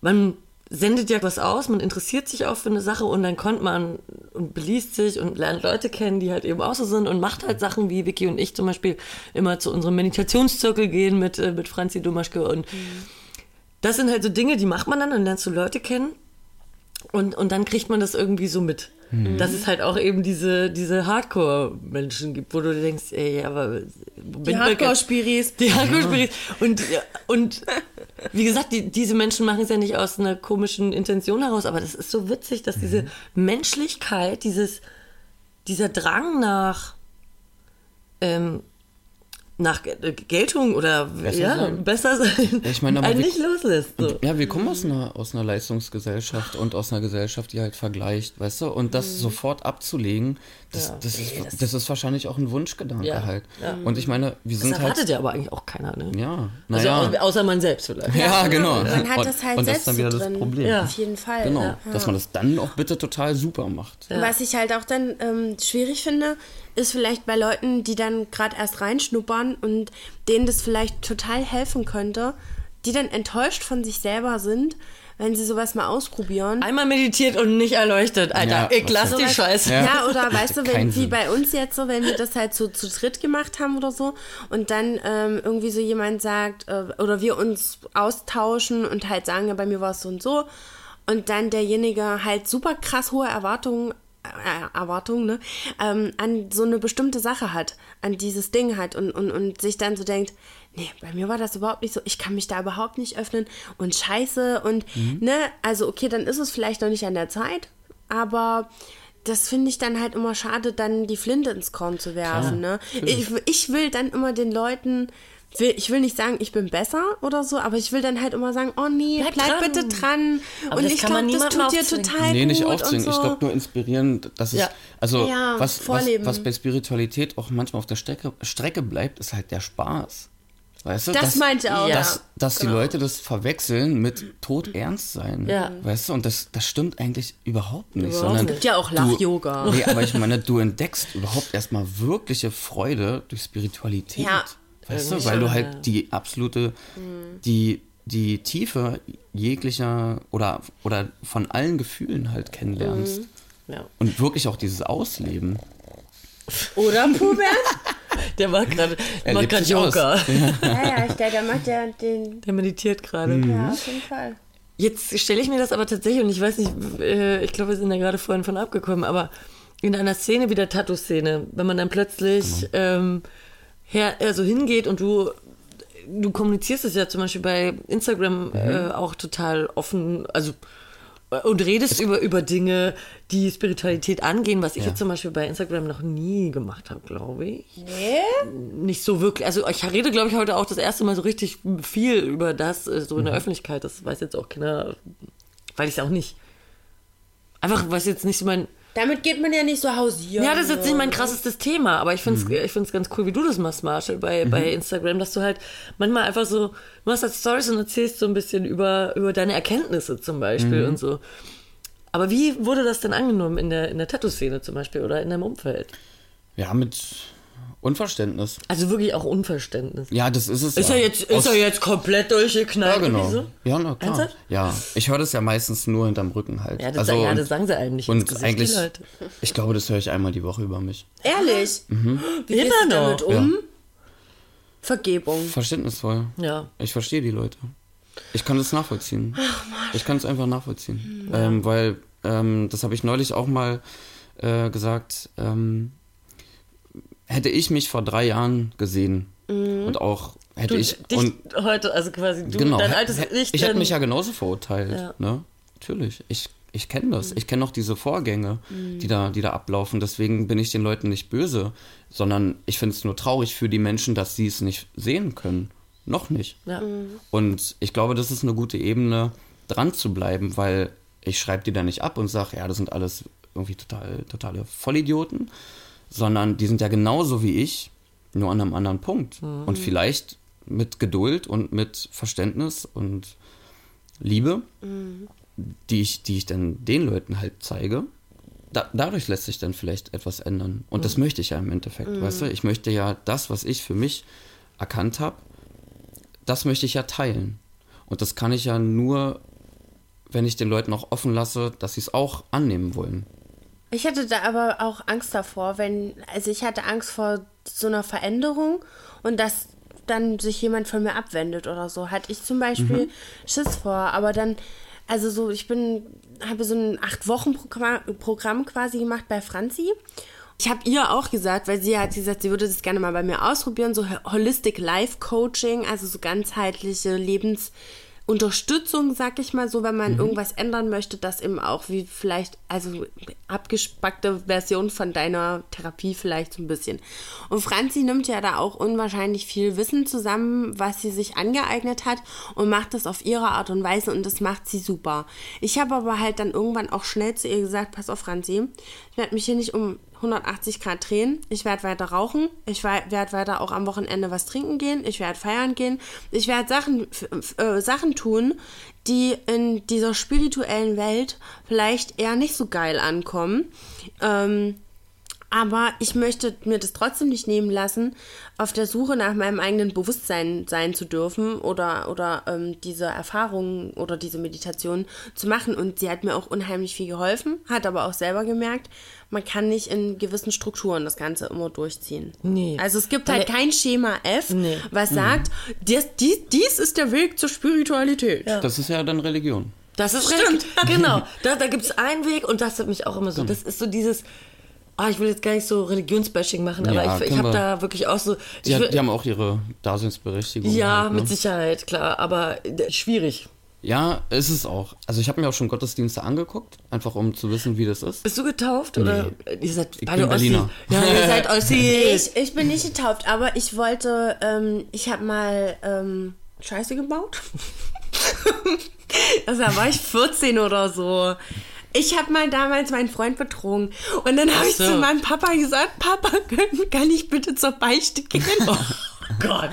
man sendet ja was aus, man interessiert sich auch für eine Sache und dann kommt man und beliest sich und lernt Leute kennen, die halt eben auch so sind und macht halt Sachen wie Vicky und ich zum Beispiel immer zu unserem Meditationszirkel gehen mit, äh, mit Franzi Domaschke und das sind halt so Dinge, die macht man dann, dann lernst du Leute kennen und, und dann kriegt man das irgendwie so mit. Dass es halt auch eben diese, diese Hardcore-Menschen gibt, wo du denkst, ey, aber Die Hardcore-Spiris. die Hardcore-Spiris. Und, ja, und wie gesagt, die, diese Menschen machen es ja nicht aus einer komischen Intention heraus, aber das ist so witzig, dass diese Menschlichkeit, dieses, dieser Drang nach, ähm, nach Ge- Geltung oder Besser ja, sein. besser sein, Ja, ich meine, aber einen wir- nicht loslässt. So. Ja, wir kommen aus einer, aus einer Leistungsgesellschaft und aus einer Gesellschaft, die halt vergleicht, weißt du? Und das sofort abzulegen, das, Mhm. Ja. das, ist, das- das ist wahrscheinlich auch ein Wunschgedanke Ja, halt. ja. Und ich meine, wir Das sind erwartet halt. ja aber eigentlich auch keiner, ne? Ja, Also naja. au- außer man selbst vielleicht. ja, genau. Man hat und, das halt und das selbst ist dann wieder drin. das Problem. Ja. Auf jeden Fall. Genau, Ja. dass man das dann auch bitte total super macht. Was ich halt auch dann ähm, schwierig finde, ist vielleicht bei Leuten, die dann gerade erst reinschnuppern und denen das vielleicht total helfen könnte, die dann enttäuscht von sich selber sind, wenn sie sowas mal ausprobieren. Einmal meditiert und nicht erleuchtet, Alter. Ja, ich lass die Scheiße. Ja. Ja, oder weißt du, wenn, wie Sinn. bei uns jetzt so, wenn wir das halt so zu dritt gemacht haben oder so und dann ähm, irgendwie so jemand sagt äh, oder wir uns austauschen und halt sagen, ja, bei mir war es so und so und dann derjenige halt super krass hohe Erwartungen äh, Erwartungen, ne, ähm, an so eine bestimmte Sache hat, an dieses Ding hat und, und, und sich dann so denkt, nee, bei mir war das überhaupt nicht so, ich kann mich da überhaupt nicht öffnen und scheiße und, ne, also okay, dann ist es vielleicht noch nicht an der Zeit, aber das finde ich dann halt immer schade, dann die Flinte ins Korn zu werfen. Ne? Ich, ich will dann immer den Leuten, ich will nicht sagen, ich bin besser oder so, aber ich will dann halt immer sagen, oh nee, bleib, Bleib dran. bitte dran. Aber und ich glaube, das tut dir total Nee, nicht gut und aufzwingen. so. Ich glaube nur inspirieren, dass es, Ja. also Ja, was, was, vorleben. was bei Spiritualität auch manchmal auf der Strecke, Strecke bleibt, ist halt der Spaß. Weißt du? Das dass- meinte auch, ja. Dass, dass die Leute das verwechseln mit todernst sein. Ja. Weißt du? Und das, das stimmt eigentlich überhaupt nicht. Überhaupt sondern nicht. Gibt ja auch Lach-Yoga. Nee, aber ich meine, du entdeckst überhaupt erstmal wirkliche Freude durch Spiritualität. Ja. Weißt du? Weil du halt ja. die absolute, die, die Tiefe jeglicher oder, oder von allen Gefühlen halt kennenlernst. Ja. Und wirklich auch dieses Ausleben. Oder Pubert? Der macht gerade Er macht gerade. Yoga. ja, ja, ich, der, der macht ja den. Der meditiert gerade. Mhm. Ja, auf jeden Fall. Jetzt stelle ich mir das aber tatsächlich, und ich weiß nicht, äh, ich glaube, wir sind da gerade vorhin von abgekommen, aber in einer Szene wie der Tattoo-Szene, wenn man dann plötzlich ähm, her, also hingeht und du, du kommunizierst es ja zum Beispiel bei Instagram äh, auch total offen, also und redest über, über Dinge, die Spiritualität angehen, was ich Ja. jetzt zum Beispiel bei Instagram noch nie gemacht habe, glaube ich. Nee? Nicht so wirklich. Also ich rede, glaube ich, heute auch das erste Mal so richtig viel über das, äh, so in der Öffentlichkeit. Das weiß jetzt auch keiner, weil ich es auch nicht. Einfach, was jetzt nicht so mein. Damit geht man ja nicht so hausieren. Ja, das ist jetzt nicht mein krassestes Thema, aber ich finde es ich find's ganz cool, wie du das machst, Marshall, bei, bei Instagram, dass du halt manchmal einfach so, du machst halt Stories und erzählst so ein bisschen über, über deine Erkenntnisse zum Beispiel und so. Aber wie wurde das denn angenommen in der, in der Tattoo-Szene zum Beispiel oder in deinem Umfeld? Ja, mit Unverständnis. Also wirklich auch Unverständnis. Ja, das ist es. Ist ja. er jetzt, Aus- ist er jetzt komplett durchgeknallt? Ja, genau. wie so? Ja, na klar. Ernsthaft? Ja, ich höre das ja meistens nur hinterm Rücken halt. Ja, das, ja, und- das sagen sie einem nicht ins Und Gesicht, eigentlich, die Leute. ich glaube, das höre ich einmal die Woche über mich. Ehrlich? Wie gehst Immer du damit noch. um? Vergebung. Verständnisvoll. Ja. Ich verstehe die Leute. Ich kann das nachvollziehen. ich kann es einfach nachvollziehen. Ähm, weil, ähm, das habe ich neulich auch mal äh, gesagt, ähm, hätte ich mich vor drei Jahren gesehen und auch hätte Du, ich dich und heute, also quasi du, genau, dein altes Ich. ich hätte mich ja genauso verurteilt, Ja. ne? Natürlich. Ich ich kenne das. Ich kenne auch diese Vorgänge, die da die da ablaufen, deswegen bin ich den Leuten nicht böse, sondern ich finde es nur traurig für die Menschen, dass sie es nicht sehen können. Noch nicht. Ja. Und ich glaube, das ist eine gute Ebene, dran zu bleiben, weil ich schreibe die da nicht ab und sage, ja, das sind alles irgendwie total, totale Vollidioten, sondern die sind ja genauso wie ich, nur an einem anderen Punkt. Und vielleicht mit Geduld und mit Verständnis und Liebe, die, ich, die ich dann den Leuten halt zeige, da, dadurch lässt sich dann vielleicht etwas ändern. Und das möchte ich ja im Endeffekt, weißt du? Ich möchte ja das, was ich für mich erkannt habe, das möchte ich ja teilen. Und das kann ich ja nur, wenn ich den Leuten auch offen lasse, dass sie es auch annehmen wollen. Ich hatte da aber auch Angst davor, wenn, also ich hatte Angst vor so einer Veränderung und dass dann sich jemand von mir abwendet oder so. Hatte ich zum Beispiel Schiss vor, aber dann, also so, ich bin, habe so ein Acht-Wochen-Programm Programm quasi gemacht bei Franzi. Ich habe ihr auch gesagt, weil sie hat gesagt, sie würde das gerne mal bei mir ausprobieren, so Holistic Life Coaching, also so ganzheitliche Lebensunterstützung, sag ich mal so, wenn man irgendwas ändern möchte, das eben auch wie vielleicht, also abgespackte Version von deiner Therapie vielleicht so ein bisschen. Und Franzi nimmt ja da auch unwahrscheinlich viel Wissen zusammen, was sie sich angeeignet hat und macht das auf ihre Art und Weise und das macht sie super. Ich habe aber halt dann irgendwann auch schnell zu ihr gesagt, pass auf Franzi, ich werde mich hier nicht um 180 Grad drehen. Ich werde weiter rauchen. Ich werde weiter auch am Wochenende was trinken gehen. Ich werde feiern gehen. Ich werde Sachen, äh, Sachen tun, die in dieser spirituellen Welt vielleicht eher nicht so geil ankommen. Ähm, aber ich möchte mir das trotzdem nicht nehmen lassen, auf der Suche nach meinem eigenen Bewusstsein sein zu dürfen oder, oder ähm, diese Erfahrungen oder diese Meditation zu machen. Und sie hat mir auch unheimlich viel geholfen, hat aber auch selber gemerkt, man kann nicht in gewissen Strukturen das Ganze immer durchziehen. Nee. Also es gibt halt kein Schema F, Nee. was sagt, dies, dies, dies ist der Weg zur Spiritualität. Das ist ja dann Religion. Das ist Stimmt. Genau. Da, da gibt es einen Weg und das hat mich auch immer so. Das ist so dieses. Ah, ich will jetzt gar nicht so Religionsbashing machen, aber Ja, ich, ich habe da wirklich auch so. Die, hat, will- die haben auch ihre Daseinsberechtigung. ja, halt, ne? mit Sicherheit, klar, aber äh, schwierig. Ja, ist es auch. Also ich habe mir auch schon Gottesdienste angeguckt, einfach um zu wissen, wie das ist. Bist du getauft oder ihr seid Ich beide bin Berliner. Ossis? Ja, ihr seid Ossis. Ich, ich bin nicht getauft, aber ich wollte, ähm, ich habe mal ähm, Scheiße gebaut. also da war ich 14 oder so. Ich habe mal damals meinen Freund betrogen. Und dann habe ich so. zu meinem Papa gesagt, Papa, kann, kann ich bitte zur Beichte gehen? Gott.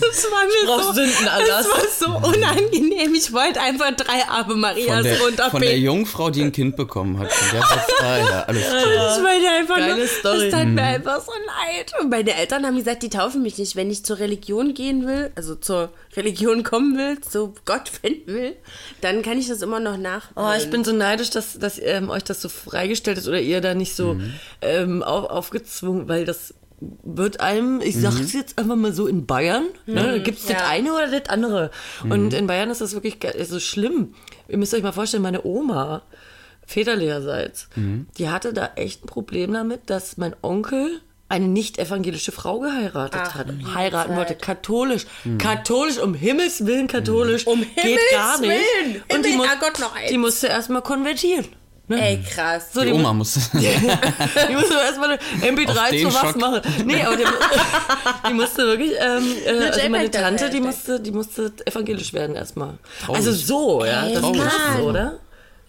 Das war mir so, Sündenerlass. das war so unangenehm. Ich wollte einfach drei Ave Von Marias der, von der runterbeten. Jungfrau, die ein Kind bekommen hat. Von der Satz, ah, ja, alles klar. Ich wollte einfach Geile nur, Story. es tat mir einfach so leid. Und meine Eltern haben gesagt, die taufen mich nicht. Wenn ich zur Religion gehen will, also zur Religion kommen will, zu Gott finden will, dann kann ich das immer noch nach. Oh, ich bin so neidisch, dass, dass ähm, euch das so freigestellt ist oder ihr da nicht so ähm, auf, aufgezwungen, weil das wird einem, ich sag's jetzt einfach mal so, in Bayern, ne, da gibt's das ja. eine oder das andere. Und in Bayern ist das wirklich so schlimm. Ihr müsst euch mal vorstellen, meine Oma, väterlicherseits, die hatte da echt ein Problem damit, dass mein Onkel eine nicht evangelische Frau geheiratet hat. Heiraten wollte, katholisch. Mhm. Katholisch, um Himmels Willen katholisch. Um geht Himmels gar nicht. Willen. Und die, muss, ah Gott, noch eins. die musste erstmal konvertieren. Ne? Ey, krass. So, Die die, Oma muss. die musste erstmal eine Auf MP3 den zu was Schock. machen. Nee, aber die, die musste wirklich, ähm, äh, also meine Tante, die musste, die musste evangelisch werden erstmal. Traurig. Also so, ja. Ey, Das ist krass, Mann. oder?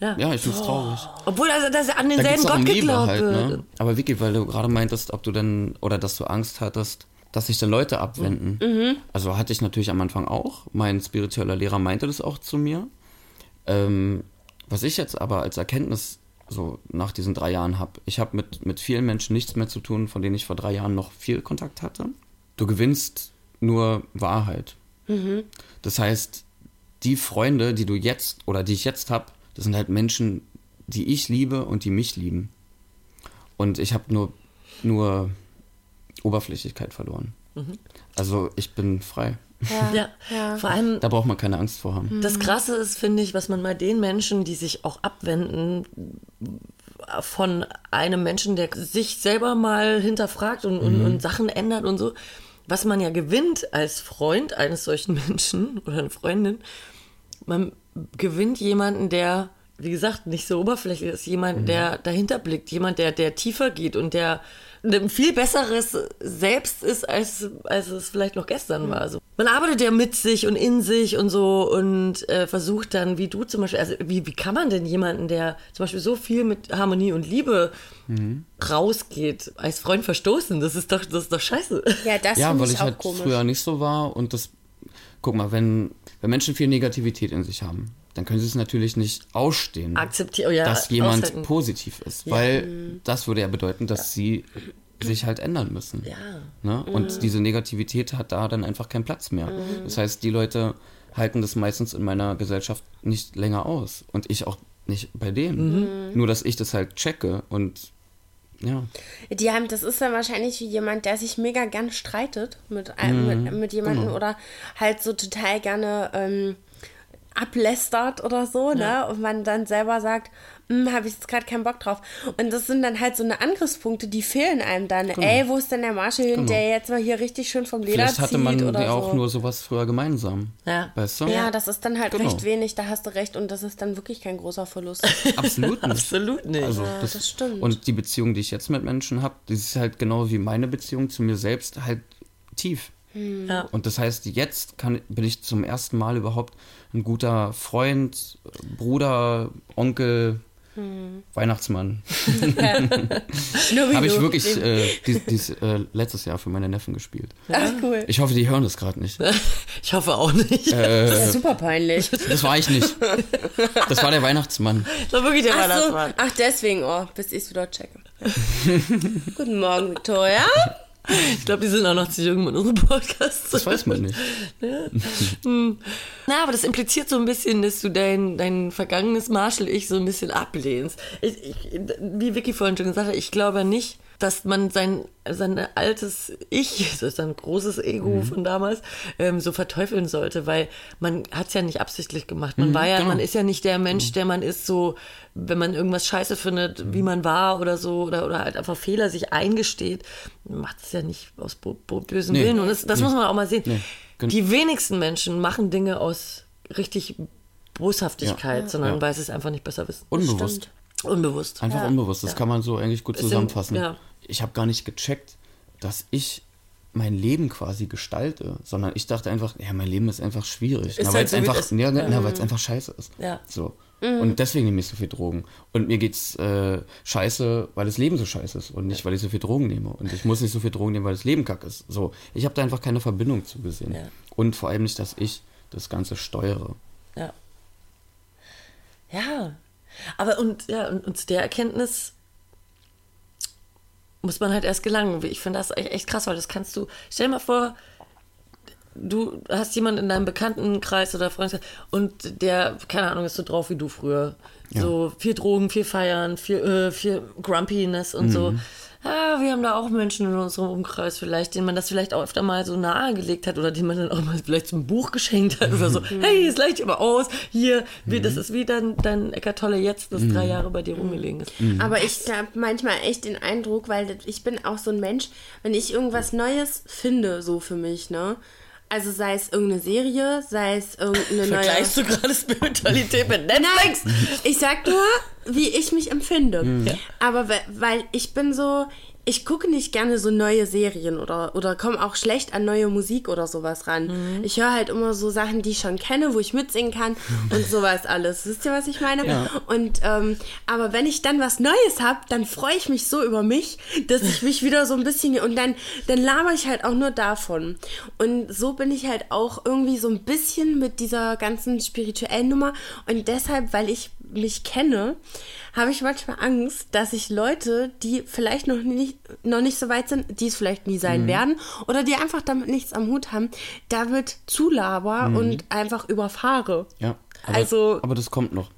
Ja. Ja, ich find's traurig. Obwohl also, dass an Da denselben doch Gott geglaubt halt, ne? Aber Vicky, weil du gerade meintest, ob du denn, oder dass du Angst hattest, dass sich dann Leute abwenden. Mhm. Also hatte ich natürlich am Anfang auch. Mein spiritueller Lehrer meinte das auch zu mir. Ähm, was ich jetzt aber als Erkenntnis so nach diesen drei Jahren habe, ich habe mit, mit vielen Menschen nichts mehr zu tun, von denen ich vor drei Jahren noch viel Kontakt hatte. Du gewinnst nur Wahrheit. Das heißt, die Freunde, die du jetzt oder die ich jetzt habe, das sind halt Menschen, die ich liebe und die mich lieben. Und ich habe nur, nur Oberflächlichkeit verloren. Also ich bin frei. Ja. vor allem Da braucht man keine Angst vor haben. das Krasse ist, finde ich, was man bei den Menschen, die sich auch abwenden von einem Menschen, der sich selber mal hinterfragt und, und, und Sachen ändert und so, was man ja gewinnt als Freund eines solchen Menschen oder eine Freundin, man gewinnt jemanden, der, wie gesagt, nicht so oberflächlich ist, jemand, der dahinter blickt, jemand, der, der tiefer geht und der ein viel besseres Selbst ist, als, als es vielleicht noch gestern war. Also man arbeitet ja mit sich und in sich und so und äh, versucht dann, wie du zum Beispiel, also wie, wie kann man denn jemanden, der zum Beispiel so viel mit Harmonie und Liebe rausgeht, als Freund verstoßen? Das ist doch, das ist doch scheiße. Ja, das Ja, finde weil ich, ich auch halt komisch. früher nicht so war und das, guck mal, wenn, wenn Menschen viel Negativität in sich haben, dann können sie es natürlich nicht ausstehen, Akzeptieren, ja, dass jemand aushalten. positiv ist, weil das würde ja bedeuten, dass sie sich halt ändern müssen. Ja. Ne? Und diese Negativität hat da dann einfach keinen Platz mehr. Das heißt, die Leute halten das meistens in meiner Gesellschaft nicht länger aus und ich auch nicht bei denen. Nur, dass ich das halt checke und ja. Die haben, das ist dann wahrscheinlich wie jemand, der sich mega gern streitet mit, einem, mit, mit jemandem genau. oder halt so total gerne ähm, ablästert oder so, ne? Und man dann selber sagt, habe ich jetzt gerade keinen Bock drauf. Und das sind dann halt so eine Angriffspunkte, die fehlen einem dann. Ey, wo ist denn der Marshall hin, der jetzt mal hier richtig schön vom Leder Genau. Vielleicht hatte zieht man oder ja auch so. nur sowas früher gemeinsam. Ja. Weißt du? ja, das ist dann halt Genau. recht wenig, da hast du recht und das ist dann wirklich kein großer Verlust. Absolut nicht. Absolut nicht. Also das, das stimmt. Und die Beziehung, die ich jetzt mit Menschen habe, die ist halt genau wie meine Beziehung zu mir selbst halt tief. Ja. Und das heißt, jetzt kann, bin ich zum ersten Mal überhaupt ein guter Freund, Bruder, Onkel, Weihnachtsmann. Habe ich wirklich äh, dies, dies, äh, letztes Jahr für meine Neffen gespielt. Ach, cool. Ich hoffe, die hören das gerade nicht. Ich hoffe auch nicht. Äh, Das ist super peinlich. das war ich nicht. Das war der Weihnachtsmann. Das war wirklich der Ach so, Weihnachtsmann. ach deswegen, oh, bis ich es wieder checke. Guten Morgen, Victoria. Ich glaube, die sind auch noch zu jung mit unserem Podcast. Das weiß man nicht. Na, aber das impliziert so ein bisschen, dass du dein, dein vergangenes Marshall-Ich so ein bisschen ablehnst. Ich, ich, wie Vicky vorhin schon gesagt hat, ich glaube nicht, dass man sein, sein altes Ich, das ist ein großes Ego von damals, ähm, so verteufeln sollte, weil man hat es ja nicht absichtlich gemacht. Man war ja, genau. man ist ja nicht der Mensch, der man ist, so, wenn man irgendwas scheiße findet, wie man war oder so, oder, oder halt einfach Fehler sich eingesteht, man macht es ja nicht aus bo bo bösem Nee. Willen. Und das, das muss man auch mal sehen. Nee. Die wenigsten Menschen machen Dinge aus richtig Boshaftigkeit, Ja. sondern Ja. weil sie es einfach nicht besser wissen. Unbewusst. Unbewusst. Einfach unbewusst. Das kann man so eigentlich gut sind- zusammenfassen. ja. Ich habe gar nicht gecheckt, dass ich mein Leben quasi gestalte, sondern ich dachte einfach, ja, mein Leben ist einfach schwierig. Ist na, halt weil es so, einfach, ist. ja, na, weil es einfach scheiße ist. Ja. So. Und deswegen nehme ich so viel Drogen. Und mir geht's äh, scheiße, weil das Leben so scheiße ist und nicht, weil ich so viel Drogen nehme. Und ich muss nicht so viel Drogen nehmen, weil das Leben kack ist. So. Ich habe da einfach keine Verbindung zu gesehen. Ja. Und vor allem nicht, dass ich das Ganze steuere. Ja. Ja. Aber und, ja, und, und zu der Erkenntnis muss man halt erst gelangen. Ich finde das echt, krass, weil das kannst du. Stell dir mal vor, du hast jemanden in deinem Bekanntenkreis oder Freundeskreis und der, keine Ahnung, ist so drauf wie du früher. So viel Drogen, viel Feiern, viel, äh, viel Grumpiness und so. Ja, wir haben da auch Menschen in unserem Umkreis vielleicht, denen man das vielleicht auch öfter mal so nahegelegt hat oder denen man dann auch mal vielleicht zum Buch geschenkt hat oder so. hey, es leicht aber aus, hier, wie, das ist wie dein, dein Eckart Tolle jetzt, das drei Jahre bei dir rumgelegen ist. Aber ich habe manchmal echt den Eindruck, weil ich bin auch so ein Mensch, wenn ich irgendwas Neues finde, so für mich, ne? Also sei es irgendeine Serie, sei es irgendeine neue... Vergleichst du gerade Spiritualität mit Netflix? Nein, ich sag nur, wie ich mich empfinde. Aber we- weil ich bin so, ich gucke nicht gerne so neue Serien oder, oder komme auch schlecht an neue Musik oder sowas ran. Ich höre halt immer so Sachen, die ich schon kenne, wo ich mitsingen kann und sowas alles. Wisst ihr, was ich meine? Und ähm, aber wenn ich dann was Neues habe, dann freue ich mich so über mich, dass ich mich wieder so ein bisschen und dann dann laber ich halt auch nur davon. Und so bin ich halt auch irgendwie so ein bisschen mit dieser ganzen spirituellen Nummer und deshalb, weil ich mich kenne, habe ich manchmal Angst, dass ich Leute, die vielleicht noch nicht, noch nicht so weit sind, die es vielleicht nie sein werden, oder die einfach damit nichts am Hut haben, damit zulaber und einfach überfahre. Ja. Aber, Also- aber das kommt noch.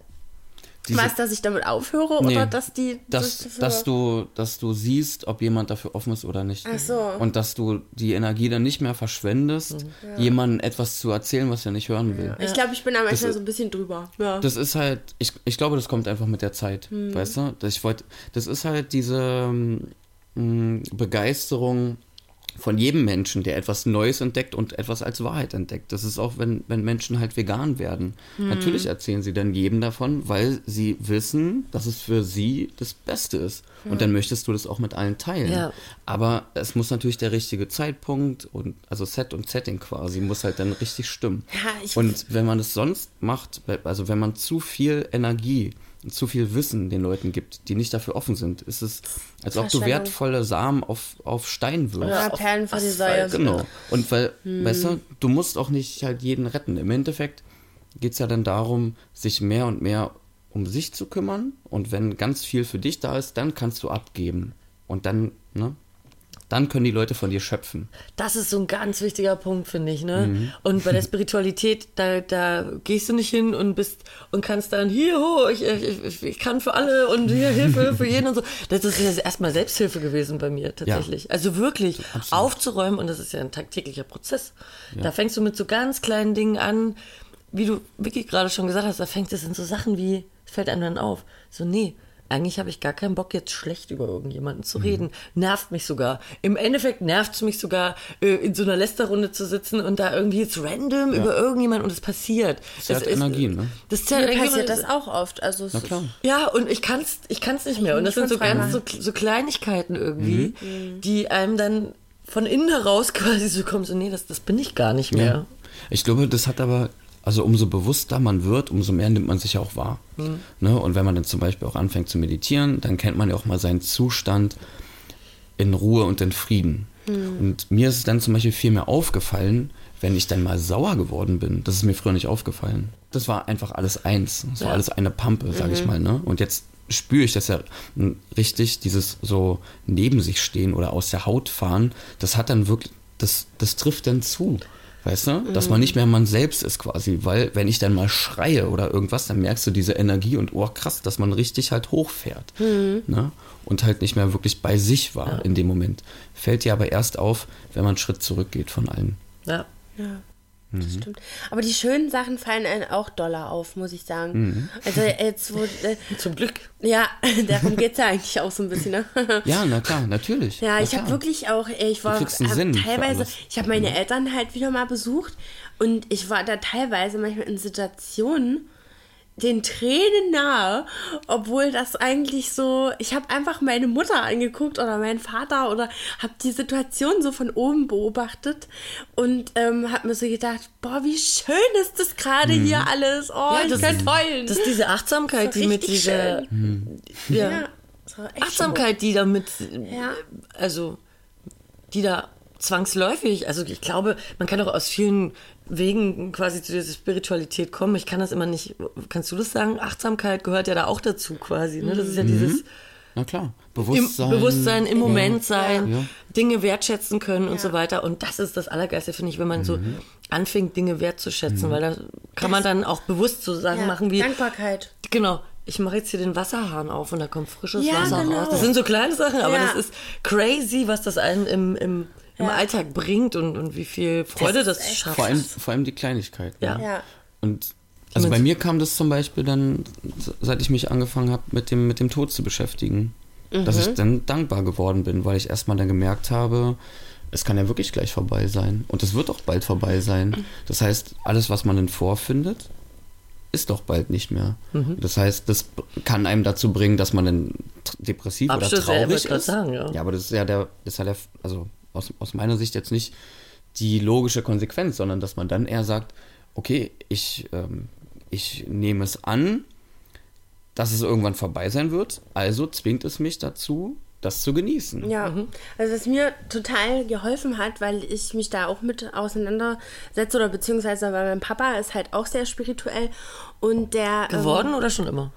Diese- Was, dass ich damit aufhöre Nee, oder dass die dass, das dass du, dass du siehst, ob jemand dafür offen ist oder nicht. Ach so. Und dass du die Energie dann nicht mehr verschwendest, jemandem etwas zu erzählen, was er nicht hören will. Ich glaube, ich bin da manchmal ist- so ein bisschen drüber. Ja. Das ist halt, ich, ich glaube, das kommt einfach mit der Zeit, Hm. weißt du? Das, ich wollt, das ist halt diese ähm, Begeisterung von jedem Menschen, der etwas Neues entdeckt und etwas als Wahrheit entdeckt. Das ist auch, wenn, wenn Menschen halt vegan werden. Hm. Natürlich erzählen sie dann jedem davon, weil sie wissen, dass es für sie das Beste ist. Und dann möchtest du das auch mit allen teilen. Ja. Aber es muss natürlich der richtige Zeitpunkt und also Set und Setting quasi muss halt dann richtig stimmen. Ja, und wenn man es sonst macht, also wenn man zu viel Energie zu viel Wissen den Leuten gibt, die nicht dafür offen sind, ist es, als ob du wertvolle Samen auf, auf Stein wirfst. ja, Perlen vor die Säue. Genau. Und weil, Hm. weißt du, du musst auch nicht halt jeden retten. Im Endeffekt geht es ja dann darum, sich mehr und mehr um sich zu kümmern. Und wenn ganz viel für dich da ist, dann kannst du abgeben. Und dann, ne? Dann können die Leute von dir schöpfen. Das ist so ein ganz wichtiger Punkt, finde ich. Ne? Mhm. Und bei der Spiritualität, da, da gehst du nicht hin und bist und kannst dann hier, ho, ich, ich, ich- kann für alle und hier Hilfe für jeden und so. Das ist ja erstmal Selbsthilfe gewesen bei mir tatsächlich. Also wirklich aufzuräumen und das ist ja ein tagtäglicher Prozess. Da fängst du mit so ganz kleinen Dingen an, wie du wirklich gerade schon gesagt hast, da fängt es in so Sachen wie, es fällt einem dann auf, so nee, eigentlich habe ich gar keinen Bock, jetzt schlecht über irgendjemanden zu reden. Nervt mich sogar. Im Endeffekt nervt es mich sogar, äh, in so einer Lästerrunde zu sitzen und da irgendwie jetzt random über irgendjemanden und es passiert. zerrt Energie, ne? Das zerrt Mir Energie passiert das auch oft. Also es Na klar. ja, und ich kann's, ich kann's nicht mehr. Und das sind so ganz so, so Kleinigkeiten irgendwie, die einem dann von innen heraus quasi so kommen, so, nee, das, das bin ich gar nicht mehr. Ja. Ich glaube, das hat aber, also umso bewusster man wird, umso mehr nimmt man sich auch wahr. Ne? Und wenn man dann zum Beispiel auch anfängt zu meditieren, dann kennt man ja auch mal seinen Zustand in Ruhe und in Frieden. Und mir ist es dann zum Beispiel viel mehr aufgefallen, wenn ich dann mal sauer geworden bin. Das ist mir früher nicht aufgefallen. Das war einfach alles eins. Das war Ja. alles eine Pampe, sage ich mal. Ne? Und jetzt spüre ich das ja m, richtig, dieses so neben sich stehen oder aus der Haut fahren, das hat dann wirklich, das, das trifft dann zu. Weißt du? Dass man nicht mehr man selbst ist quasi, weil wenn ich dann mal schreie oder irgendwas, dann merkst du diese Energie und oh krass, dass man richtig halt hochfährt. Ne? Und halt nicht mehr wirklich bei sich war in dem Moment. Fällt dir aber erst auf, wenn man einen Schritt zurückgeht von allen. Ja. Ja, Mhm. das stimmt. Aber die schönen Sachen fallen einem auch doller auf, muss ich sagen. Mhm. Also jetzt, wo, äh, Zum Glück. ja, darum geht es ja eigentlich auch so ein bisschen, ne? Ja, na klar, natürlich. Ja, Na ich habe wirklich auch, ey, ich war kriegst einen hab Sinn für teilweise, alles. ich habe meine Eltern halt wieder mal besucht und ich war da teilweise manchmal in Situationen, den Tränen nahe, obwohl das eigentlich so, ich habe einfach meine Mutter angeguckt oder meinen Vater oder habe die Situation so von oben beobachtet und ähm, habe mir so gedacht, boah, wie schön ist das gerade Mhm. hier alles, oh, ich das, könnte heulen. das ist diese Achtsamkeit, die mit dieser ja, ja, das war echt Achtsamkeit, die damit, Ja. also die da zwangsläufig, also ich glaube, man kann auch aus vielen Wegen quasi zu dieser Spiritualität kommen. Ich kann das immer nicht, kannst du das sagen? Achtsamkeit gehört ja da auch dazu quasi. Ne? Das ist ja dieses Na klar. im Bewusstsein. Bewusstsein, im Moment sein, Ja. Dinge wertschätzen können und so weiter. Und das ist das Allergeiste, finde ich, wenn man so Mhm. anfängt, Dinge wertzuschätzen, weil da kann man dann auch bewusst so Sachen ja, machen wie, Dankbarkeit. Genau. ich mache jetzt hier den Wasserhahn auf und da kommt frisches Ja, Wasser genau. raus. Das sind so kleine Sachen, aber Ja. das ist crazy, was das einen im, im, im Ja. Alltag bringt und, und wie viel Freude das, schafft. Vor allem, vor allem die Kleinigkeit. Ja. Ne? Ja. Und also bei mir kam das zum Beispiel dann, seit ich mich angefangen habe, mit dem, mit dem Tod zu beschäftigen, dass ich dann dankbar geworden bin, weil ich erstmal dann gemerkt habe, es kann ja wirklich gleich vorbei sein. Und es wird auch bald vorbei sein. Das heißt, alles, was man dann vorfindet, ist doch bald nicht mehr. Das heißt, das kann einem dazu bringen, dass man dann depressiv Abschluss, oder ja, traurig grad ist. sagen, ja. aber das ist ja der, das ist ja der, also aus, aus meiner Sicht jetzt nicht die logische Konsequenz, sondern dass man dann eher sagt, okay, ich, ähm, ich nehme es an, dass es irgendwann vorbei sein wird, also zwingt es mich dazu, das zu genießen. Ja, also was mir total geholfen hat, weil ich mich da auch mit auseinandersetze oder beziehungsweise weil mein Papa ist halt auch sehr spirituell und der ähm, Geworden oder schon immer?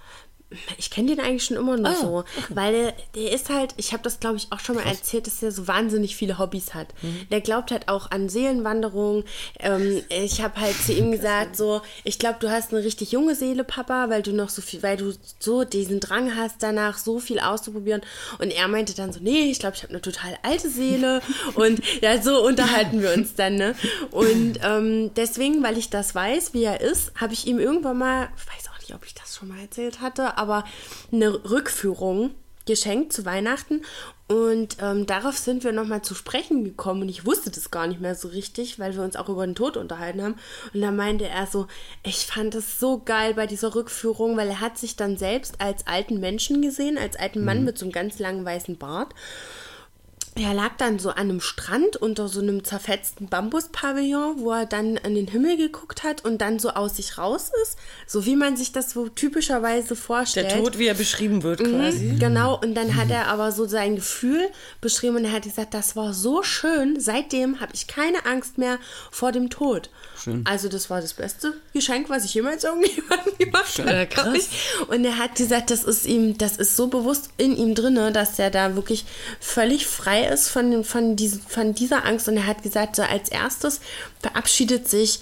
Ich kenne den eigentlich schon immer noch Ah, so, weil der, der ist halt, ich habe das glaube ich auch schon mal erzählt, dass er so wahnsinnig viele Hobbys hat. Mhm. Der glaubt halt auch an Seelenwanderung. Ähm, ich habe halt zu ihm gesagt so, ich glaube, du hast eine richtig junge Seele, Papa, weil du noch so viel, weil du so diesen Drang hast danach, so viel auszuprobieren. Und er meinte dann so, nee, ich glaube, ich habe eine total alte Seele. und ja, so unterhalten wir uns dann. Ne? Und ähm, deswegen, weil ich das weiß, wie er ist, habe ich ihm irgendwann mal, ich weiß auch nicht, ob ich das schon mal erzählt hatte, aber eine Rückführung geschenkt zu Weihnachten. Und ähm, darauf sind wir nochmal zu sprechen gekommen. Und ich wusste das gar nicht mehr so richtig, weil wir uns auch über den Tod unterhalten haben. Und da meinte er so, ich fand es so geil bei dieser Rückführung, weil er hat sich dann selbst als alten Menschen gesehen, als alten Mann mit so einem ganz langen weißen Bart. Er lag dann so an einem Strand unter so einem zerfetzten Bambuspavillon, wo er dann in den Himmel geguckt hat und dann so aus sich raus ist. So wie man sich das so typischerweise vorstellt. Der Tod, wie er beschrieben wird, quasi. Mhm, genau, und dann hat er aber so sein Gefühl beschrieben und er hat gesagt, das war so schön. Seitdem habe ich keine Angst mehr vor dem Tod. Schön. Also das war das beste Geschenk, was ich jemals irgendjemandem gemacht habe. Ja, krass. Und er hat gesagt, das ist ihm, das ist so bewusst in ihm drinne, dass er da wirklich völlig frei ist von, von, diesem, von dieser Angst. Und er hat gesagt, so als erstes verabschiedet sich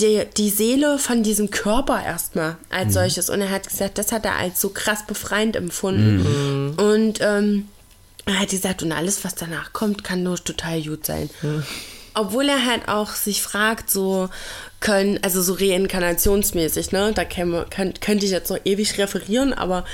die, die Seele von diesem Körper erstmal als solches. Und er hat gesagt, das hat er als so krass befreiend empfunden. Und ähm, er hat gesagt, und alles, was danach kommt, kann nur total gut sein. Obwohl er halt auch sich fragt, so können, also so reinkarnationsmäßig, ne? Da käme, könnt, könnte ich jetzt noch ewig referieren, aber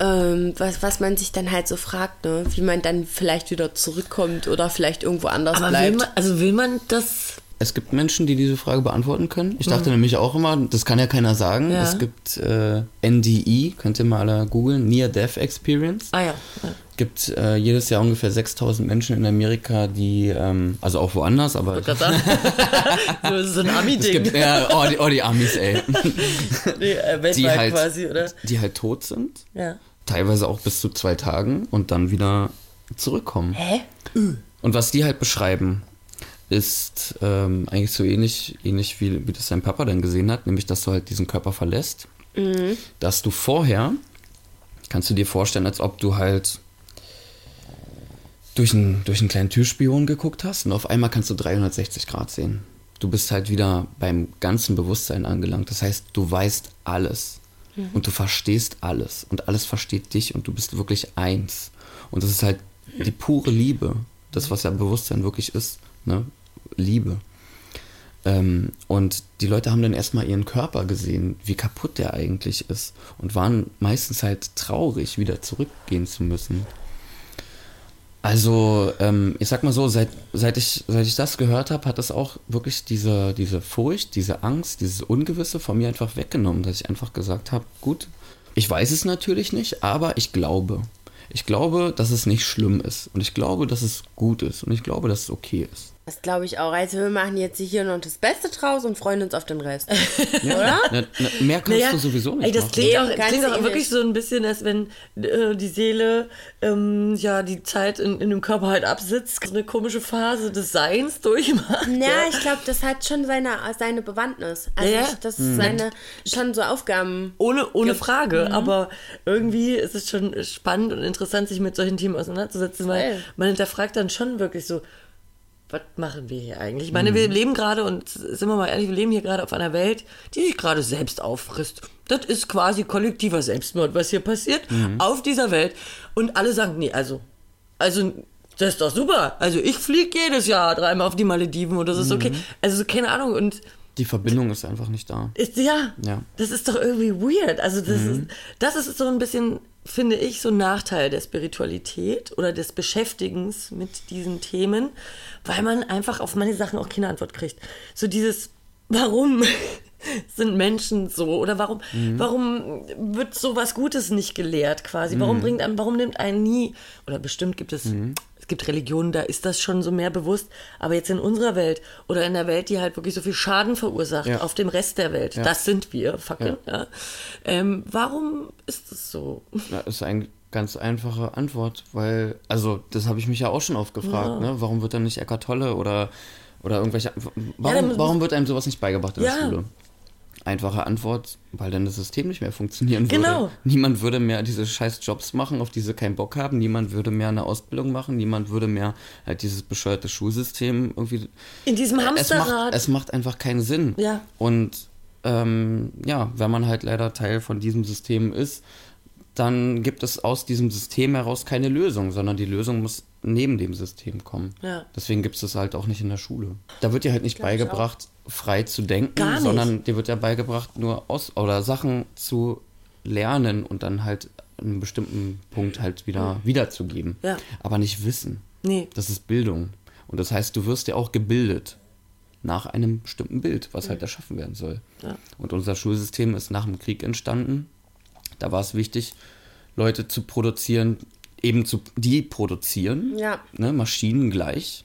ähm, was, was man sich dann halt so fragt, ne? Wie man dann vielleicht wieder zurückkommt oder vielleicht irgendwo anders Aber will bleibt. man, also will man das Es gibt Menschen, die diese Frage beantworten können. Ich dachte nämlich auch immer, das kann ja keiner sagen. Ja. Es gibt äh, NDE, könnt ihr mal alle googeln, Near Death Experience. Ah ja. ja. Gibt äh, jedes Jahr ungefähr 6000 Menschen in Amerika, die, ähm, also auch woanders, aber Grad sagen. so, so ein Ami-Ding. ja, oh, die, oh, die Amis, ey, Nee, äh, die halt, quasi, oder? die halt tot sind, Ja. teilweise auch bis zu zwei Tagen und dann wieder zurückkommen. Hä? Und was die halt beschreiben, ist ähm, eigentlich so ähnlich, ähnlich wie, wie das sein Papa dann gesehen hat, nämlich dass du halt diesen Körper verlässt, dass du vorher, kannst du dir vorstellen, als ob du halt durch einen, durch einen kleinen Türspion geguckt hast und auf einmal kannst du 360 Grad sehen. Du bist halt wieder beim ganzen Bewusstsein angelangt. Das heißt, du weißt alles und du verstehst alles und alles versteht dich und du bist wirklich eins. Und das ist halt die pure Liebe, das, was ja Bewusstsein wirklich ist, ne? Liebe. Ähm, und die Leute haben dann erstmal ihren Körper gesehen, wie kaputt der eigentlich ist und waren meistens halt traurig, wieder zurückgehen zu müssen. Also, ähm, ich sag mal so, seit, seit, ich, seit ich das gehört habe, hat das auch wirklich diese, diese Furcht, diese Angst, dieses Ungewisse von mir einfach weggenommen, dass ich einfach gesagt habe, gut, ich weiß es natürlich nicht, aber ich glaube. Ich glaube, dass es nicht schlimm ist. Und ich glaube, dass es gut ist. Und ich glaube, dass es okay ist. Das glaube ich auch. Also wir machen jetzt hier noch das Beste draus und freuen uns auf den Rest. Ja, na, na, mehr kannst Naja, du sowieso nicht ey, das machen. klingt auch, ganz klingt auch wirklich so ein bisschen, als wenn äh, die Seele ähm, ja die Zeit in, in dem Körper halt absitzt, so eine komische Phase des Seins durchmacht. Ja, ich glaube, das hat schon seine, seine Bewandtnis. Also Ja, ja. ich- das ist seine schon so Aufgaben. Ohne, ohne Frage, aber irgendwie ist es schon spannend und interessant, sich mit solchen Themen auseinanderzusetzen, weil man hinterfragt dann schon wirklich so, was machen wir hier eigentlich? Ich meine, wir leben gerade, und sind wir mal ehrlich, wir leben hier gerade auf einer Welt, die sich gerade selbst auffrisst. Das ist quasi kollektiver Selbstmord, was hier passiert auf dieser Welt. Und alle sagen, nee, also, also, das ist doch super. Also ich fliege jedes Jahr dreimal auf die Malediven und das ist okay. Also keine Ahnung. Und Die Verbindung ist einfach nicht da. ist, ja, Ja. das ist doch irgendwie weird. Also das, ist, das ist so ein bisschen, finde ich, so ein Nachteil der Spiritualität oder des Beschäftigens mit diesen Themen, weil man einfach auf manche Sachen auch keine Antwort kriegt. So dieses, warum sind Menschen so oder warum, warum wird so was Gutes nicht gelehrt quasi? Warum bringt einem, warum nimmt einen nie, oder bestimmt gibt es es gibt Religionen, da ist das schon so mehr bewusst. Aber jetzt in unserer Welt oder in der Welt, die halt wirklich so viel Schaden verursacht Ja. auf dem Rest der Welt, das sind wir, fucking. Ja. Ähm, warum ist es so? Ja, ist eine ganz einfache Antwort, weil, also, das habe ich mich ja auch schon oft gefragt, ne? Warum wird dann nicht Eckart Tolle oder, oder irgendwelche. Warum, muss- warum wird einem sowas nicht beigebracht in Ja. der Schule? Einfache Antwort, weil dann das System nicht mehr funktionieren würde. Genau. Niemand würde mehr diese scheiß Jobs machen, auf die sie keinen Bock haben. Niemand würde mehr eine Ausbildung machen. Niemand würde mehr halt dieses bescheuerte Schulsystem irgendwie. In diesem es macht, Hamsterrad. es macht einfach keinen Sinn. Ja. Und ähm, ja, wenn man halt leider Teil von diesem System ist, dann gibt es aus diesem System heraus keine Lösung, sondern die Lösung muss neben dem System kommen. Ja. Deswegen gibt es das halt auch nicht in der Schule. Da wird dir halt nicht beigebracht, frei zu denken, sondern dir wird ja beigebracht, nur aus oder Sachen zu lernen und dann halt an einem bestimmten Punkt halt wieder wiederzugeben. Ja. Aber nicht Wissen. Nee. Das ist Bildung. Und das heißt, du wirst ja auch gebildet nach einem bestimmten Bild, was halt erschaffen werden soll. Ja. Und unser Schulsystem ist nach dem Krieg entstanden. Da war es wichtig, Leute zu produzieren, eben zu, die produzieren, Ja. ne, Maschinen gleich.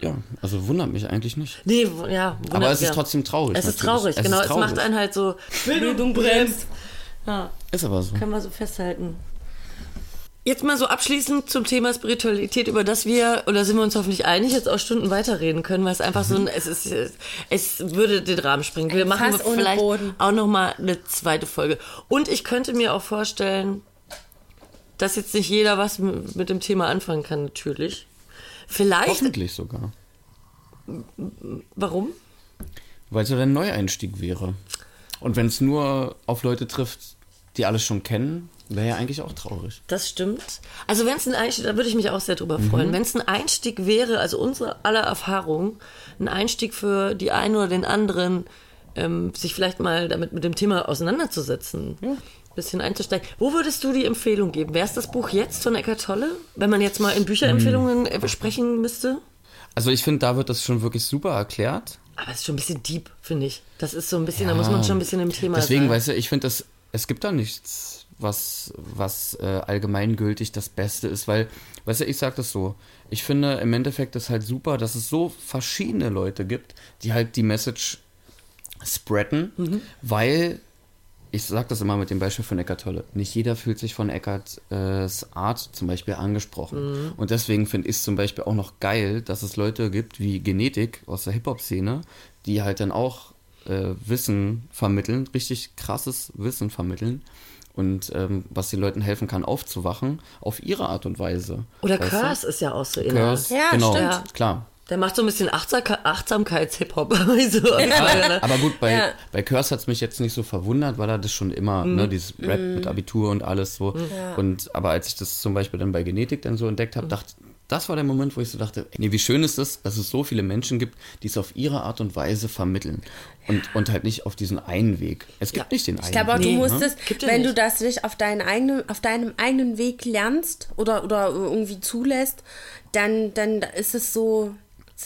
Ja, also wundert mich eigentlich nicht. Nee, ja. Aber es ist ja. trotzdem traurig. Es ist traurig, Es genau. ist Es macht traurig. einen halt so, Bildung bremst. Ja, Ist aber so. können wir so festhalten. Jetzt mal so abschließend zum Thema Spiritualität, über das wir, oder sind wir uns hoffentlich einig, jetzt auch Stunden weiterreden können, weil es einfach so ein, es ist, es würde den Rahmen sprengen. Wir machen Fass ohne vielleicht Boden. auch nochmal eine zweite Folge. Und ich könnte mir auch vorstellen, dass jetzt nicht jeder was mit dem Thema anfangen kann, natürlich. Vielleicht, Hoffentlich sogar. warum? Weil es so ein Neueinstieg wäre. Und wenn es nur auf Leute trifft, die alles schon kennen, wäre ja eigentlich auch traurig. Das stimmt. Also wenn es ein Einstieg, da würde ich mich auch sehr drüber freuen. Wenn es ein Einstieg wäre, also unsere aller Erfahrung, ein Einstieg für die einen oder den anderen, ähm, sich vielleicht mal damit mit dem Thema auseinanderzusetzen. Ein bisschen einzusteigen. Wo würdest du die Empfehlung geben? Wäre es das Buch jetzt von Eckart Tolle? Wenn man jetzt mal in Bücherempfehlungen äh, sprechen müsste? Also ich finde, da wird das schon wirklich super erklärt. Aber es ist schon ein bisschen deep, finde ich. Das ist so ein bisschen, da muss man schon ein bisschen im Thema Deswegen, sein. weißt du, ich finde, es gibt da nichts, was, was äh, allgemeingültig das Beste ist, weil, weißt du, ich sag das so, ich finde im Endeffekt ist halt super, dass es so verschiedene Leute gibt, die halt die Message spreaden, Mhm. weil, ich sag das immer mit dem Beispiel von Eckart Tolle, nicht jeder fühlt sich von Eckarts äh, Art zum Beispiel angesprochen. Mhm. Und deswegen finde ich es zum Beispiel auch noch geil, dass es Leute gibt wie Genetik aus der Hip-Hop-Szene, die halt dann auch äh, Wissen vermitteln, richtig krasses Wissen vermitteln und ähm, was den Leuten helfen kann, aufzuwachen, auf ihre Art und Weise. Oder Weißt du? Curse ist ja auch so inner. Curse, Ja, genau, stimmt. klar. Der macht so ein bisschen Achtsam Achtsamkeits-Hip-Hop. so, ja. Aber gut, bei, Ja. bei Curse hat es mich jetzt nicht so verwundert, weil er das schon immer, ne, dieses Rap mit Abitur und alles so. Und aber als ich das zum Beispiel dann bei Genetik dann so entdeckt habe, dachte das war der Moment, wo ich so dachte, nee, wie schön ist es, dass es so viele Menschen gibt, die es auf ihre Art und Weise vermitteln. Und, und halt nicht auf diesen einen Weg. Es gibt Ja. nicht den einen Ich glaube auch, Weg. du Nee, musst ne? ja wenn nicht. du das nicht auf, deinen eigenen, auf deinem eigenen Weg lernst oder, oder irgendwie zulässt, dann, dann ist es so,